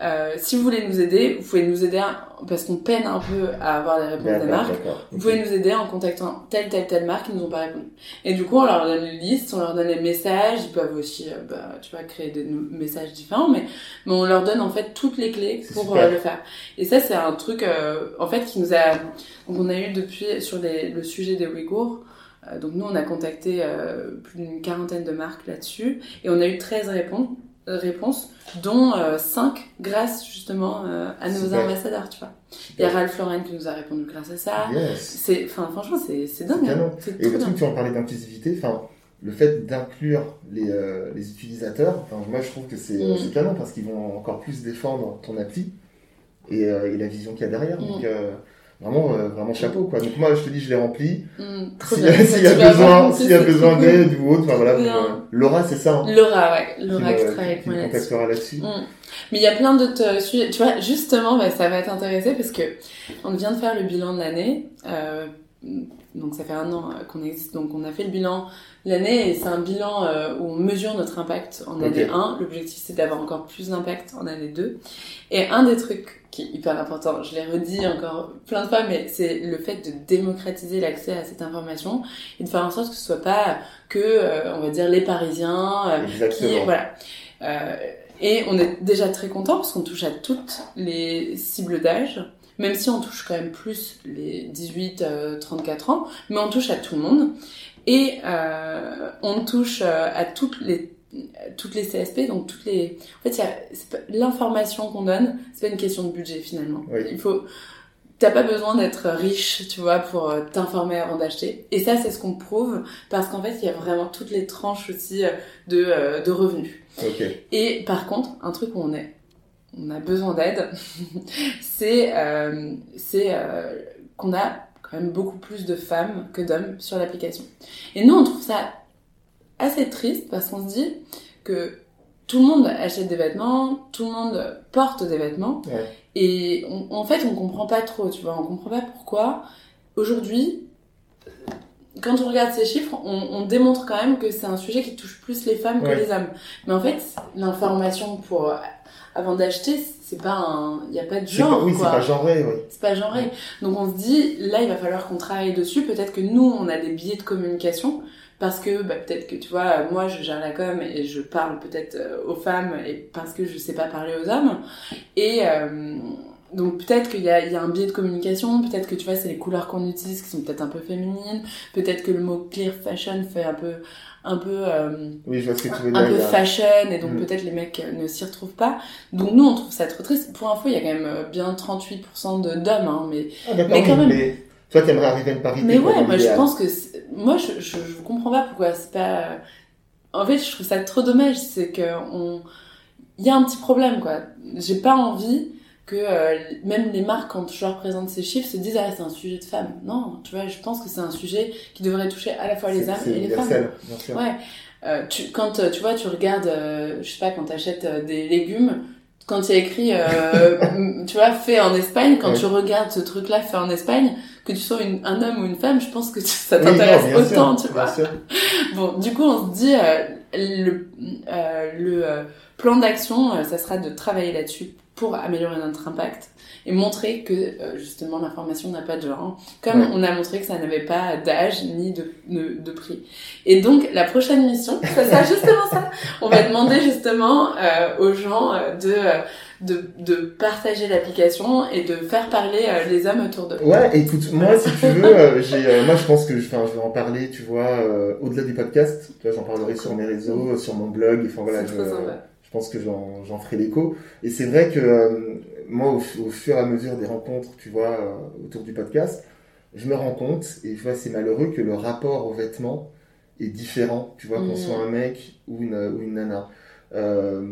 Euh, si vous voulez nous aider, vous pouvez nous aider parce qu'on peine un peu à avoir des réponses des marques. Vous pouvez nous aider en contactant telle, telle, telle marque qui nous ont pas répondu. Et du coup, on leur donne une liste, on leur donne les messages. Ils peuvent aussi, euh, bah, tu vois, créer des messages différents, mais, mais on leur donne en fait toutes les clés pour euh, le faire. Et ça, c'est un truc, en fait, qui nous a, donc on a eu depuis sur les, le sujet des Ouïghours. donc nous, on a contacté plus d'une quarantaine de marques là-dessus et on a eu 13 réponses réponses, dont 5 euh, grâce justement euh, à nos ambassadeurs, tu vois. Il y a Ralph Lauren qui nous a répondu grâce à ça. C'est, enfin, franchement, c'est, dingue. Hein. Et le truc, tu en parlais d'inclusivité, enfin, le fait d'inclure les, euh, les utilisateurs, moi je trouve que c'est, mm. canon parce qu'ils vont encore plus défendre ton appli et, et la vision qu'il y a derrière. Mm. Donc, Vraiment, euh, vraiment chapeau, quoi. Donc moi, je te dis, je l'ai rempli. Mm, s'il y, a besoin, s'il y a besoin d'aide ou autre, enfin voilà. Euh, Laura, c'est ça. Hein, Laura, ouais. Laura qui, travaille avec moi là-dessus. Mm. Mais il y a plein d'autres euh, sujets. Tu vois, justement, bah, ça va t'intéresser parce que on vient de faire le bilan de l'année. Euh, donc ça fait un an qu'on existe. Donc on a fait le bilan l'année et c'est un bilan où on mesure notre impact en année 1. L'objectif c'est d'avoir encore plus d'impact en année 2. Et un des trucs qui est hyper important, je l'ai redit encore plein de fois, mais c'est le fait de démocratiser l'accès à cette information et de faire en sorte que ce soit pas que, euh, on va dire, les Parisiens euh, qui, voilà. Euh, et on est déjà très content parce qu'on touche à toutes les cibles d'âge, même si on touche quand même plus les 18-34 ans, mais on touche à tout le monde. Et on touche à toutes les toutes les CSP, donc toutes les. En fait, l'information qu'on donne, c'est pas une question de budget finalement. Il faut. T'as pas besoin d'être riche, tu vois, pour euh, t'informer avant d'acheter. Et ça, c'est ce qu'on prouve parce qu'en fait, il y a vraiment toutes les tranches aussi euh, de, euh, de revenus. Et par contre, un truc où on est, on a besoin d'aide, c'est c'est qu'on a quand même beaucoup plus de femmes que d'hommes sur l'application. Et nous, on trouve ça assez triste parce qu'on se dit que tout le monde achète des vêtements, tout le monde porte des vêtements. Et en fait, on comprend pas trop, tu vois. On comprend pas pourquoi. Aujourd'hui, quand on regarde ces chiffres, on, démontre quand même que c'est un sujet qui touche plus les femmes que les hommes. Mais en fait, l'information pour avant d'acheter, c'est pas un, il y a pas de genre. oui, c'est pas genré, oui. C'est pas genré. Donc on se dit, là, il va falloir qu'on travaille dessus. Peut-être que nous, on a des billets de communication parce que bah, peut-être que tu vois moi je gère la com et je parle peut-être euh, aux femmes et parce que je sais pas parler aux hommes et euh, donc peut-être qu'il y a, il y a un biais de communication, peut-être que tu vois c'est les couleurs qu'on utilise qui sont peut-être un peu féminines, peut-être que le mot clear fashion fait un peu un peu euh, oui, je vois ce que tu veux dire, un peu fashion et donc mm. peut-être les mecs ne s'y retrouvent pas. Donc nous on trouve ça trop triste. Pour info, il y a quand même bien 38% d'hommes hein, mais ah, mais quand même mais toi t'aimerais arriver à une parité. Mais ouais, moi je pense que moi, je, je, je, comprends pas pourquoi c'est pas. En fait, je trouve ça trop dommage. C'est que on, il y a un petit problème, quoi. J'ai pas envie que euh, même les marques, quand je leur présente ces chiffres, se disent ah c'est un sujet de femmes. Non, tu vois, je pense que c'est un sujet qui devrait toucher à la fois les hommes et les femmes. Bien sûr. Ouais. Euh, tu, quand euh, tu vois, tu regardes, euh, je sais pas, quand tu achètes des légumes, quand il y a écrit, euh, tu vois, fait en Espagne, quand tu regardes ce truc-là fait en Espagne, que tu sois une, un homme ou une femme, je pense que ça t'intéresse autant, tu vois. Bon, du coup, on se dit, euh, le, euh, le euh, plan d'action, ça sera de travailler là-dessus pour améliorer notre impact et montrer que justement l'information n'a pas de genre, comme on a montré que ça n'avait pas d'âge ni de, de, de, prix. Et donc la prochaine mission, ça sera justement ça. On va demander justement aux gens de de, de partager l'application et de faire parler euh, les hommes autour d'eux. Ouais, écoute, moi, si tu veux, euh, j'ai, euh, moi, je pense que, enfin, je vais en parler, tu vois, au-delà du podcast. Tu vois, j'en parlerai sur mes réseaux, sur mon blog. Enfin voilà, je, je, pense que j'en, ferai l'écho. Et c'est vrai que moi, au, fur et à mesure des rencontres, tu vois, autour du podcast, je me rends compte, et tu vois, c'est malheureux que le rapport aux vêtements est différent, tu vois, qu'on mmh. soit un mec ou une, ou une nana. Euh,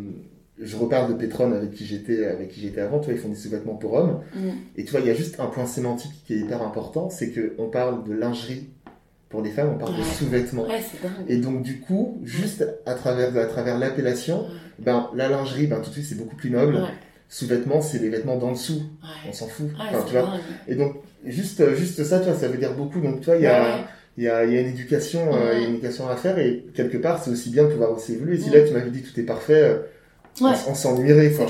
je reparle de Petron avec qui j'étais avec qui j'étais avant tu vois ils font des sous-vêtements pour hommes mm. et tu vois il y a juste un point sémantique qui est hyper important c'est que on parle de lingerie pour les femmes on parle de sous-vêtements et donc du coup juste à travers à travers l'appellation ben la lingerie ben tout de suite c'est beaucoup plus noble sous-vêtements, c'est les vêtements d'en dessous. On s'en fout. Enfin, c'est tu vois. dingue. Et donc, juste, juste ça, tu vois, ça veut dire beaucoup. Donc, tu vois, il y a, il y a, il y a une éducation, euh, une éducation à faire et quelque part, c'est aussi bien de pouvoir aussi évoluer. Si là, tu m'avais dit tout est parfait, euh, on, Ouais. s- on s'ennuierait, quoi.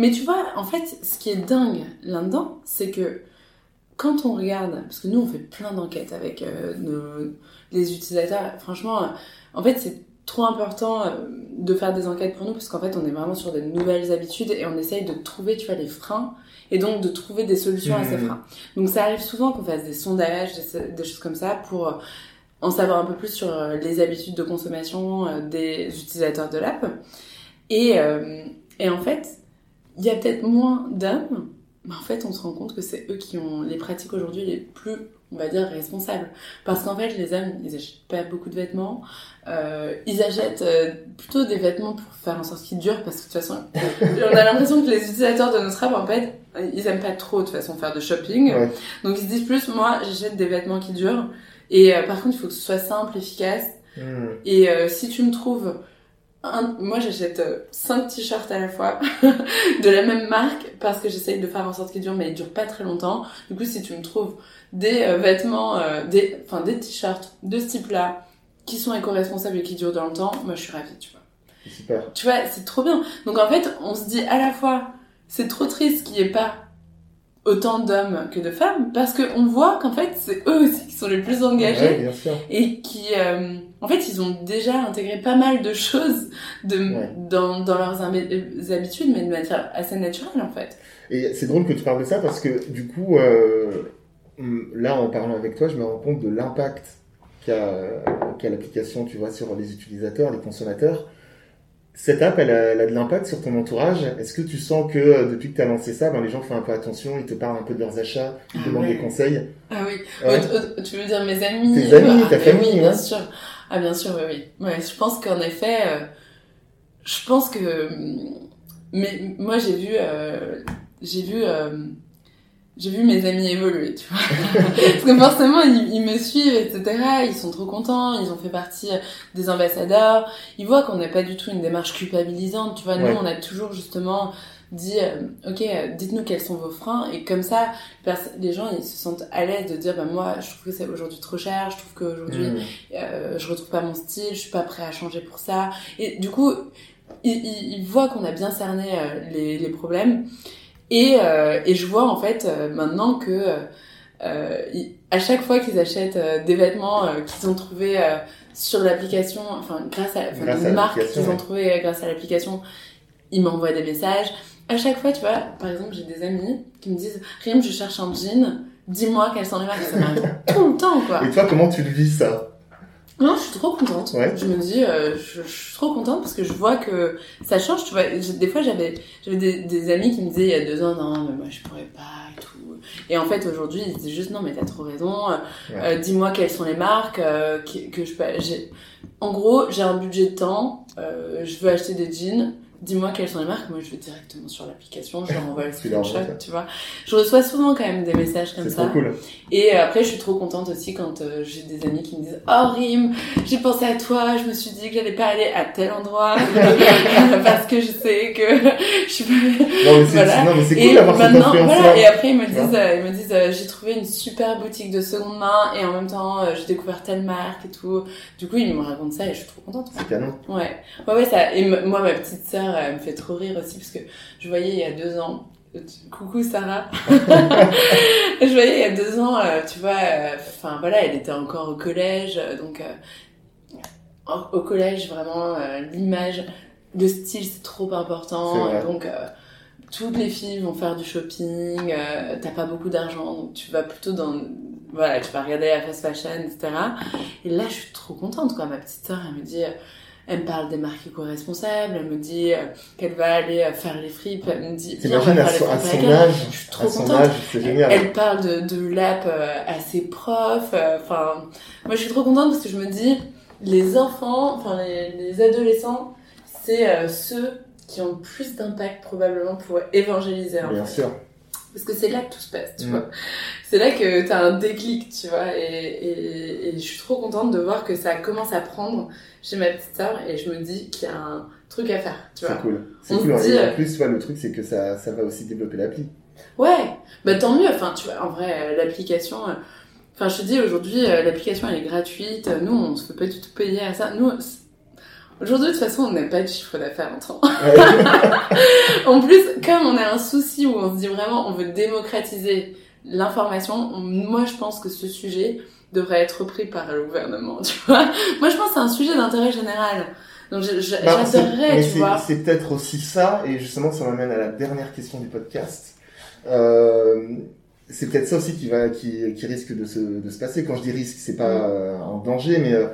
Mais tu vois, en fait, ce qui est dingue là-dedans, c'est que quand on regarde, parce que nous on fait plein d'enquêtes avec euh, nos, les utilisateurs, franchement, euh, en fait c'est trop important euh, de faire des enquêtes pour nous parce qu'en fait on est vraiment sur des nouvelles habitudes et on essaye de trouver, tu vois, les freins et donc de trouver des solutions à ces Mhm. freins. Donc ça arrive souvent qu'on fasse des sondages, des, des choses comme ça pour en savoir un peu plus sur les habitudes de consommation des utilisateurs de l'app. Et, et en fait, il y a peut-être moins d'hommes, mais en fait, on se rend compte que c'est eux qui ont les pratiques aujourd'hui les plus, on va dire, responsables. Parce qu'en fait, les hommes, ils achètent pas beaucoup de vêtements. Euh, ils achètent euh, plutôt des vêtements pour faire en sorte qu'ils durent, parce que de toute façon, on a l'impression que les utilisateurs de notre app, en fait, ils aiment pas trop de toute façon faire de shopping. Ouais. Donc ils se disent plus, moi, j'achète des vêtements qui durent. Et euh, par contre, il faut que ce soit simple, efficace. Mhm. Et euh, si tu me trouves un... moi j'achète 5 t-shirts à la fois de la même marque parce que j'essaye de faire en sorte qu'ils durent mais ils durent pas très longtemps. Du coup si tu me trouves des euh, vêtements, euh, des enfin des t-shirts de ce type-là qui sont éco-responsables et qui durent dans le temps, moi je suis ravie, tu vois. Super. Tu vois, c'est trop bien. Donc en fait, on se dit à la fois c'est trop triste qu'il n'y ait pas autant d'hommes que de femmes parce que on voit qu'en fait c'est eux aussi qui sont les plus engagés Ouais, bien sûr. et qui, euh, en fait, ils ont déjà intégré pas mal de choses de, Ouais. dans, dans leurs hab- habitudes, mais de manière assez naturelle, en fait. Et c'est drôle que tu parles de ça parce que du coup, euh, là, en parlant avec toi, je me rends compte de l'impact qu'a qu'a l'application, tu vois, sur les utilisateurs, les consommateurs. Cette app, elle a, elle a de l'impact sur ton entourage? Est-ce que tu sens que euh, depuis que tu as lancé ça, ben, les gens font un peu attention, ils te parlent un peu de leurs achats, ils te Ah demandent ouais. des conseils? Ah oui. Ouais. Tu veux dire mes amis? Tes amis, Ah, ta famille, Oui, bien sûr. Ah, bien sûr, oui, oui. Ouais, je pense qu'en effet, euh, je pense que, hum, mais moi j'ai vu, euh, j'ai vu, euh, j'ai vu mes amis évoluer, tu vois. Parce que forcément, ils, ils me suivent, etc. Ils sont trop contents, ils ont fait partie euh, des ambassadeurs. Ils voient qu'on n'a pas du tout une démarche culpabilisante, tu vois. Nous, Ouais. on a toujours justement dit, euh, ok, euh, dites-nous quels sont vos freins, et comme ça, les gens, ils se sentent à l'aise de dire, bah moi, je trouve que c'est aujourd'hui trop cher, je trouve qu'aujourd'hui, Hum. euh, je retrouve pas mon style, je suis pas prêt à changer pour ça. Et du coup, ils, ils, ils voient qu'on a bien cerné euh, les, les problèmes. Et, euh, et je vois en fait euh, maintenant que euh, à chaque fois qu'ils achètent des vêtements qu'ils ont trouvés sur l'application, enfin grâce à, enfin, Grâce des à marques qu'ils ont trouvées grâce à l'application, ils m'envoient des messages. À chaque fois, tu vois, par exemple, j'ai des amis qui me disent Rim, je cherche un jean, dis-moi quelles sont les marques. Ça m'arrive tout le temps, quoi. Et toi, comment tu le vis ça? Non, je suis trop contente. Ouais. Je me dis, euh, je, je suis trop contente parce que je vois que ça change. Tu vois, des fois j'avais j'avais des, des amis qui me disaient il y a deux ans non mais moi je pourrais pas et tout. Et en fait aujourd'hui ils disent juste non mais t'as trop raison. Euh, euh, Dis-moi quelles sont les marques euh, que, que je peux. En gros j'ai un budget de temps. euh, je veux acheter des jeans. Dis-moi quelles sont les marques. Moi je vais directement sur l'application. Je leur envoie le screenshot. Tu vois. Je reçois souvent quand même des messages comme ça. trop cool. Et euh, après, je suis trop contente aussi quand euh, j'ai des amis qui me disent Oh Rim, j'ai pensé à toi, je me suis dit que j'allais pas aller à tel endroit parce que je sais que je suis pas. Non, mais c'est Voilà. cool d'avoir cette voilà, et après ils me disent, euh, ils me disent, euh, j'ai trouvé une super boutique de seconde main et en même temps euh, j'ai découvert telle marque et tout. Du coup ils me racontent ça et je suis trop contente. C'est canon. Ouais, ouais, ouais, ça. Et moi, ma petite sœur, elle me fait trop rire aussi parce que je voyais il y a deux ans. Coucou Sarah. je voyais il y a deux ans, euh, tu vois, euh, enfin voilà, elle était encore au collège, euh, donc euh, au- collège vraiment euh, l'image, le style c'est trop important, et donc toutes les filles vont faire du shopping, t'as pas beaucoup d'argent, donc tu vas plutôt dans, voilà, tu vas regarder la fast fashion, etc. Et là, je suis trop contente, quoi. Ma petite sœur, elle me dit, elle me parle des marques éco-responsables, elle me dit euh, qu'elle va aller euh, faire les fripes, elle me dit, viens, à son, à son âge, Je suis trop à son contente. âge, c'est génial. Elle parle de, de l'app euh, à ses profs. euh, Enfin, moi, je suis trop contente parce que je me dis, les enfants, enfin, les, les adolescents, c'est euh, ceux qui ont le plus d'impact probablement pour évangéliser. en Bien fait. sûr. Parce que c'est là que tout se passe, tu Mm. vois. C'est là que t'as un déclic, tu vois. Et, et, et je suis trop contente de voir que ça commence à prendre chez ma petite sœur. Et je me dis qu'il y a un truc à faire, tu vois. C'est cool. C'est cool. dit, en euh, plus, tu vois, le truc, c'est que ça, ça va aussi développer l'appli. Ouais, bah tant mieux. Enfin, tu vois, en vrai, euh, l'application. euh, Enfin, je te dis, aujourd'hui, l'application, elle est gratuite. Nous, on se fait pas du tout payer à ça. Nous, aujourd'hui, de toute façon, on n'a pas de chiffre d'affaires en temps. Ouais. en plus, comme on a un souci où on se dit vraiment, on veut démocratiser l'information, on- moi, je pense que ce sujet devrait être repris par le gouvernement, tu vois. Moi, je pense que c'est un sujet d'intérêt général. Donc, Bah, c'est- j'adorerais, mais tu vois. C'est peut-être aussi ça, et justement, ça m'amène à la dernière question du podcast. Euh, c'est peut-être ça aussi qui va, qui, qui risque de se, de se passer. Quand je dis risque, c'est pas Mm. euh, un danger, mais euh,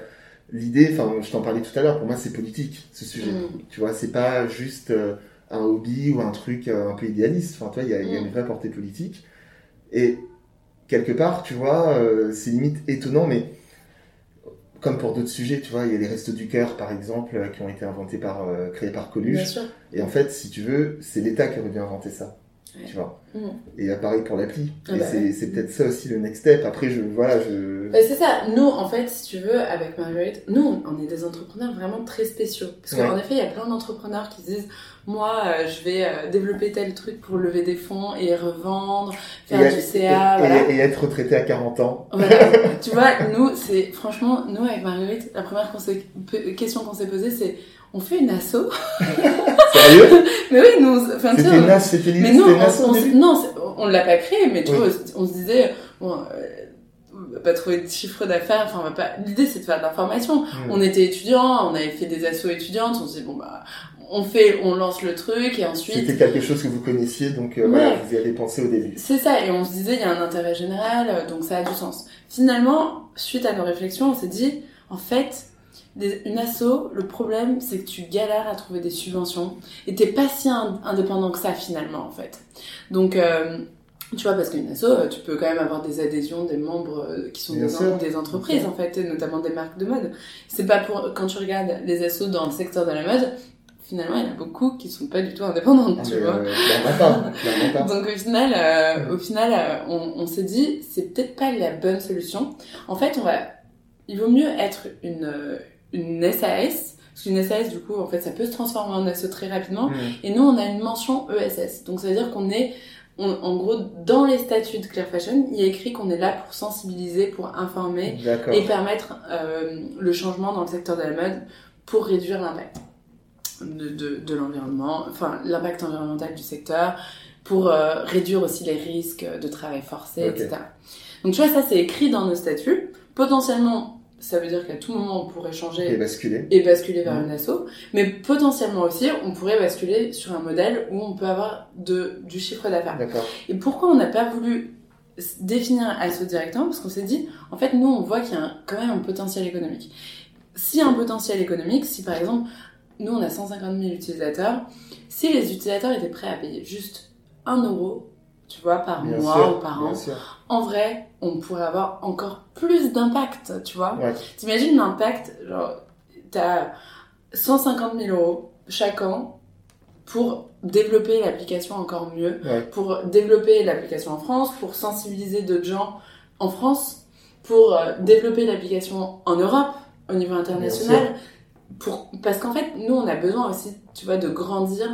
l'idée, enfin, je t'en parlais tout à l'heure, pour moi, c'est politique, ce sujet. Mm. Tu vois, c'est pas juste euh, un hobby ou un truc euh, un peu idéaliste. Enfin, il y a, il y a Mm. une vraie portée politique. Et quelque part, tu vois, euh, c'est limite étonnant, mais comme pour d'autres sujets, tu vois, il y a les restos du cœur, par exemple, qui ont été inventés par, créés par Bien Coluche. sûr. Et en fait, si tu veux, c'est l'État qui aurait dû inventer ça. Tu vois. Mm. Et euh, pareil pour l'appli. Ah et bah c'est, ouais. peut-être ça aussi le next step. Après, je, voilà, je. Bah, c'est ça. Nous, en fait, si tu veux, avec Marguerite, nous, on est des entrepreneurs vraiment très spéciaux. Parce qu'en Ouais. effet, il y a plein d'entrepreneurs qui se disent, moi, euh, je vais euh, développer tel truc pour lever des fonds et revendre, faire et, du CA, et- voilà. et être retraité à 40 ans. Voilà. tu vois, nous, c'est franchement, nous avec Marguerite, la première question qu'on s'est posée, c'est on fait une asso Sérieux? Mais oui, nous, enfin, tu sais, C'était on- NAS, c'était mais non, on, on- non, on l'a pas créé, mais tu Oui. vois, on se disait, bon, euh, on va pas trouver de chiffre d'affaires, enfin, on va pas. L'idée, c'est de faire de l'information. Hmm. On était étudiants, on avait fait des assos étudiantes, on se dit bon bah, on fait, on lance le truc et ensuite. C'était quelque chose que vous connaissiez, donc euh, Ouais. voilà, vous y avez pensé au début. C'est ça, et on se disait il y a un intérêt général, donc ça a du sens. Finalement, suite à nos réflexions, on s'est dit, en fait, des- une asso, le problème, c'est que tu galères à trouver des subventions, et t'es pas si in- indépendant que ça finalement, en fait. Donc, euh, tu vois, parce qu'une asso, euh, tu peux quand même avoir des adhésions des membres euh, qui sont des, sûr. des entreprises, en fait, et notamment des marques de mode. C'est pas pour, quand tu regardes les assos dans le secteur de la mode, finalement, il y en a beaucoup qui sont pas du tout indépendantes, Ah, tu vois. euh, pas. Donc au final, euh, au final, euh, on, on s'est dit c'est peut-être pas la bonne solution. En fait, on va, il vaut mieux être une une SAS parce qu'une SAS du coup en fait ça peut se transformer en asso très rapidement. Hmm. Et nous on a une mention ESS, donc ça veut dire qu'on est on- en gros dans les statuts de Clear Fashion, il y a écrit qu'on est là pour sensibiliser, pour informer et permettre euh, le changement dans le secteur de la mode pour réduire l'impact de, de, de l'environnement, enfin l'impact environnemental du secteur, pour euh, réduire aussi les risques de travail forcé, etc. Donc tu vois, ça c'est écrit dans nos statuts. Potentiellement, ça veut dire qu'à tout moment on pourrait changer Et basculer. et basculer vers Mhm. une asso, mais potentiellement aussi on pourrait basculer sur un modèle où on peut avoir de, du chiffre d'affaires. Et pourquoi on n'a pas voulu définir ASSO directement? Parce qu'on s'est dit, en fait, nous, on voit qu'il y a un- quand même un potentiel économique. A un potentiel économique, si par exemple, nous, on a 150 000 utilisateurs, si les utilisateurs étaient prêts à payer juste 1 euro, tu vois, par Bien mois sûr. ou par an, sûr. en vrai, on pourrait avoir encore plus d'impact, tu vois. Ouais. T'imagines l'impact, genre, t'as 150 000 euros chaque an pour développer l'application encore mieux, Ouais. pour développer l'application en France, pour sensibiliser d'autres gens en France, pour euh, développer l'application en Europe, au niveau international. Pour... Parce qu'en fait, nous, on a besoin aussi, tu vois, de grandir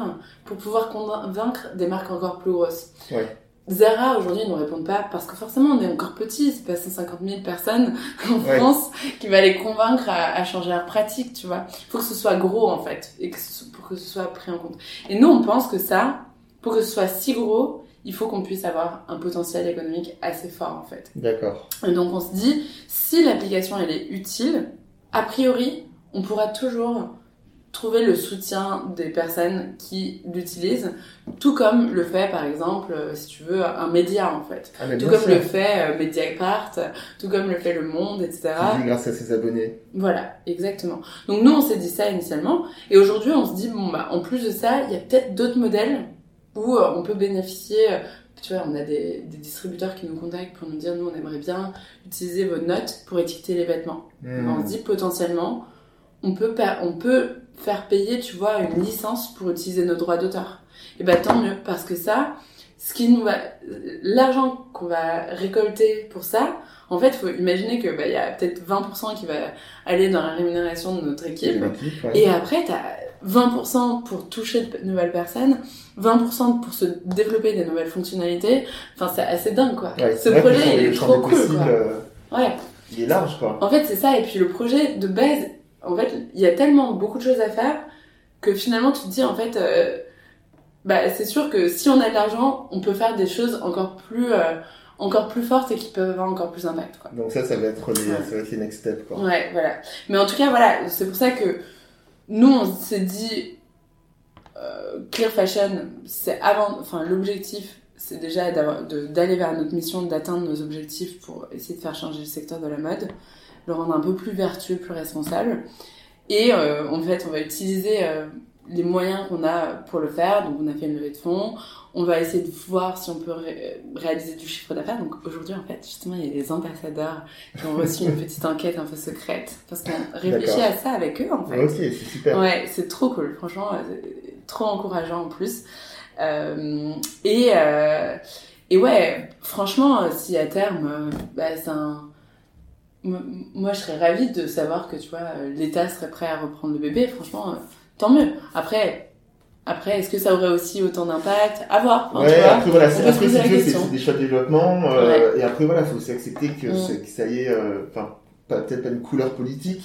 pour pouvoir convaincre des marques encore plus grosses. Ouais. Zara, aujourd'hui, ils nous répondent pas parce que forcément, on est encore petit, c'est pas 150 000 personnes en Ouais. France qui va les convaincre à, à changer leur pratique, tu vois. Il faut que ce soit gros, en fait, et que ce- pour que ce soit pris en compte. Et nous, on pense que ça, pour que ce soit si gros, il faut qu'on puisse avoir un potentiel économique assez fort, en fait. D'accord. Et donc, on se dit, si l'application, elle est utile, a priori, on pourra toujours trouver le soutien des personnes qui l'utilisent, tout comme le fait, par exemple, euh, si tu veux, un média, en fait. Ah, Tout comme sûr. le fait euh, Mediapart, tout comme le fait Le Monde, etc. Grâce à ses abonnés. Voilà, exactement. Donc nous, on s'est dit ça initialement, et aujourd'hui, on se dit bon bah, en plus de ça, il y a peut-être d'autres modèles où euh, on peut bénéficier. Tu vois, on a des, des distributeurs qui nous contactent pour nous dire nous, on aimerait bien utiliser vos notes pour étiqueter les vêtements. Hmm. On se dit potentiellement, on peut on peut faire payer, tu vois, une licence pour utiliser nos droits d'auteur. Et bah tant mieux, parce que ça, ce qui nous va, l'argent qu'on va récolter pour ça, en fait, faut imaginer que bah il y a peut-être 20% qui va aller dans la rémunération de notre équipe. ouais. Et après, t'as, 20% pour toucher de nouvelles personnes, 20% pour se développer des nouvelles fonctionnalités. Enfin, c'est assez dingue, quoi. Ouais, Ce projet, il est trop cool, quoi. euh, Ouais. il est large, quoi. En fait, c'est ça. Et puis le projet de base, en fait, il y a tellement beaucoup de choses à faire que finalement, tu te dis, en fait, euh, bah, c'est sûr que si on a de l'argent, on peut faire des choses encore plus, euh, encore plus fortes et qui peuvent avoir encore plus d'impact, quoi. Donc ça, ça va être les, Ouais. ça va être les next steps, quoi. Ouais, voilà. Mais en tout cas, voilà, c'est pour ça que nous, on s'est dit, euh, Clear Fashion, c'est avant, enfin, l'objectif, c'est déjà d'aller vers notre mission, d'atteindre nos objectifs pour essayer de faire changer le secteur de la mode, le rendre un peu plus vertueux, plus responsable. Et euh, en fait, on va utiliser euh, les moyens qu'on a pour le faire. Donc, on a fait une levée de fonds. On va essayer de voir si on peut ré- réaliser du chiffre d'affaires. Donc, aujourd'hui, en fait, justement, il y a des ambassadeurs qui ont reçu une petite enquête un peu secrète parce qu'on réfléchit à ça avec eux, en fait. Ok, c'est super. Ouais, c'est trop cool, franchement, euh, trop encourageant en plus. Euh, et, et ouais, franchement, si à terme, bah, c'est un. Moi, je serais ravie de savoir que, tu vois, euh, l'État serait prêt à reprendre le bébé. Franchement, euh, tant mieux. Après, après, est-ce que ça aurait aussi autant d'impact? À voir. Tu Ouais, après voilà, c'est des choix de développement, euh, et après voilà, faut aussi accepter que, Mm. que ça y est, enfin, peut-être pas une couleur politique,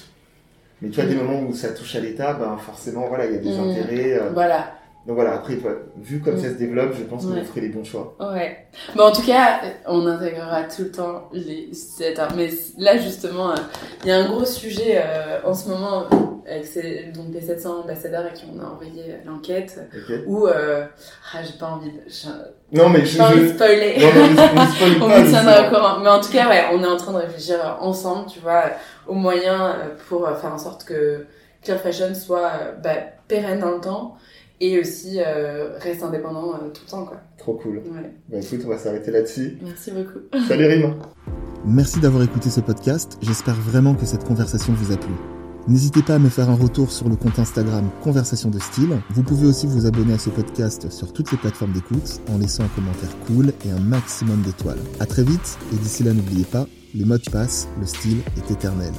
mais tu vois, Mm. des moments où ça touche à l'État, ben forcément, voilà, il y a des Mm. intérêts. euh, Voilà. Donc voilà, après, vu comme Mm. ça se développe, je pense que Ouais. vous ferez les bons choix. Ouais. Bon, en tout cas, on intégrera tout le temps les utilisateurs. Mais là, justement, euh, il y a un gros sujet euh, en ce moment avec ces, donc les 700 ambassadeurs à qui on a envoyé l'enquête Ok où euh, ah, j'ai pas envie de, j'ai Non, mais je, pas envie de je- spoiler. non, mais on pas, vous tiendra au courant. Mais en tout cas, ouais, on est en train de réfléchir ensemble, tu vois, aux moyens pour faire en sorte que Clear Fashion soit bah, pérenne dans le temps et aussi euh, reste indépendant euh, tout le temps, quoi. Trop cool. Ouais. Bah écoute, on va s'arrêter là-dessus. Merci beaucoup. Salut Rima. Merci d'avoir écouté ce podcast, j'espère vraiment que cette conversation vous a plu. N'hésitez pas à me faire un retour sur le compte Instagram Conversation de Style. Vous pouvez aussi vous abonner à ce podcast sur toutes les plateformes d'écoute en laissant un commentaire cool et un maximum d'étoiles. À très vite et d'ici là n'oubliez pas, les modes passent, le style est éternel.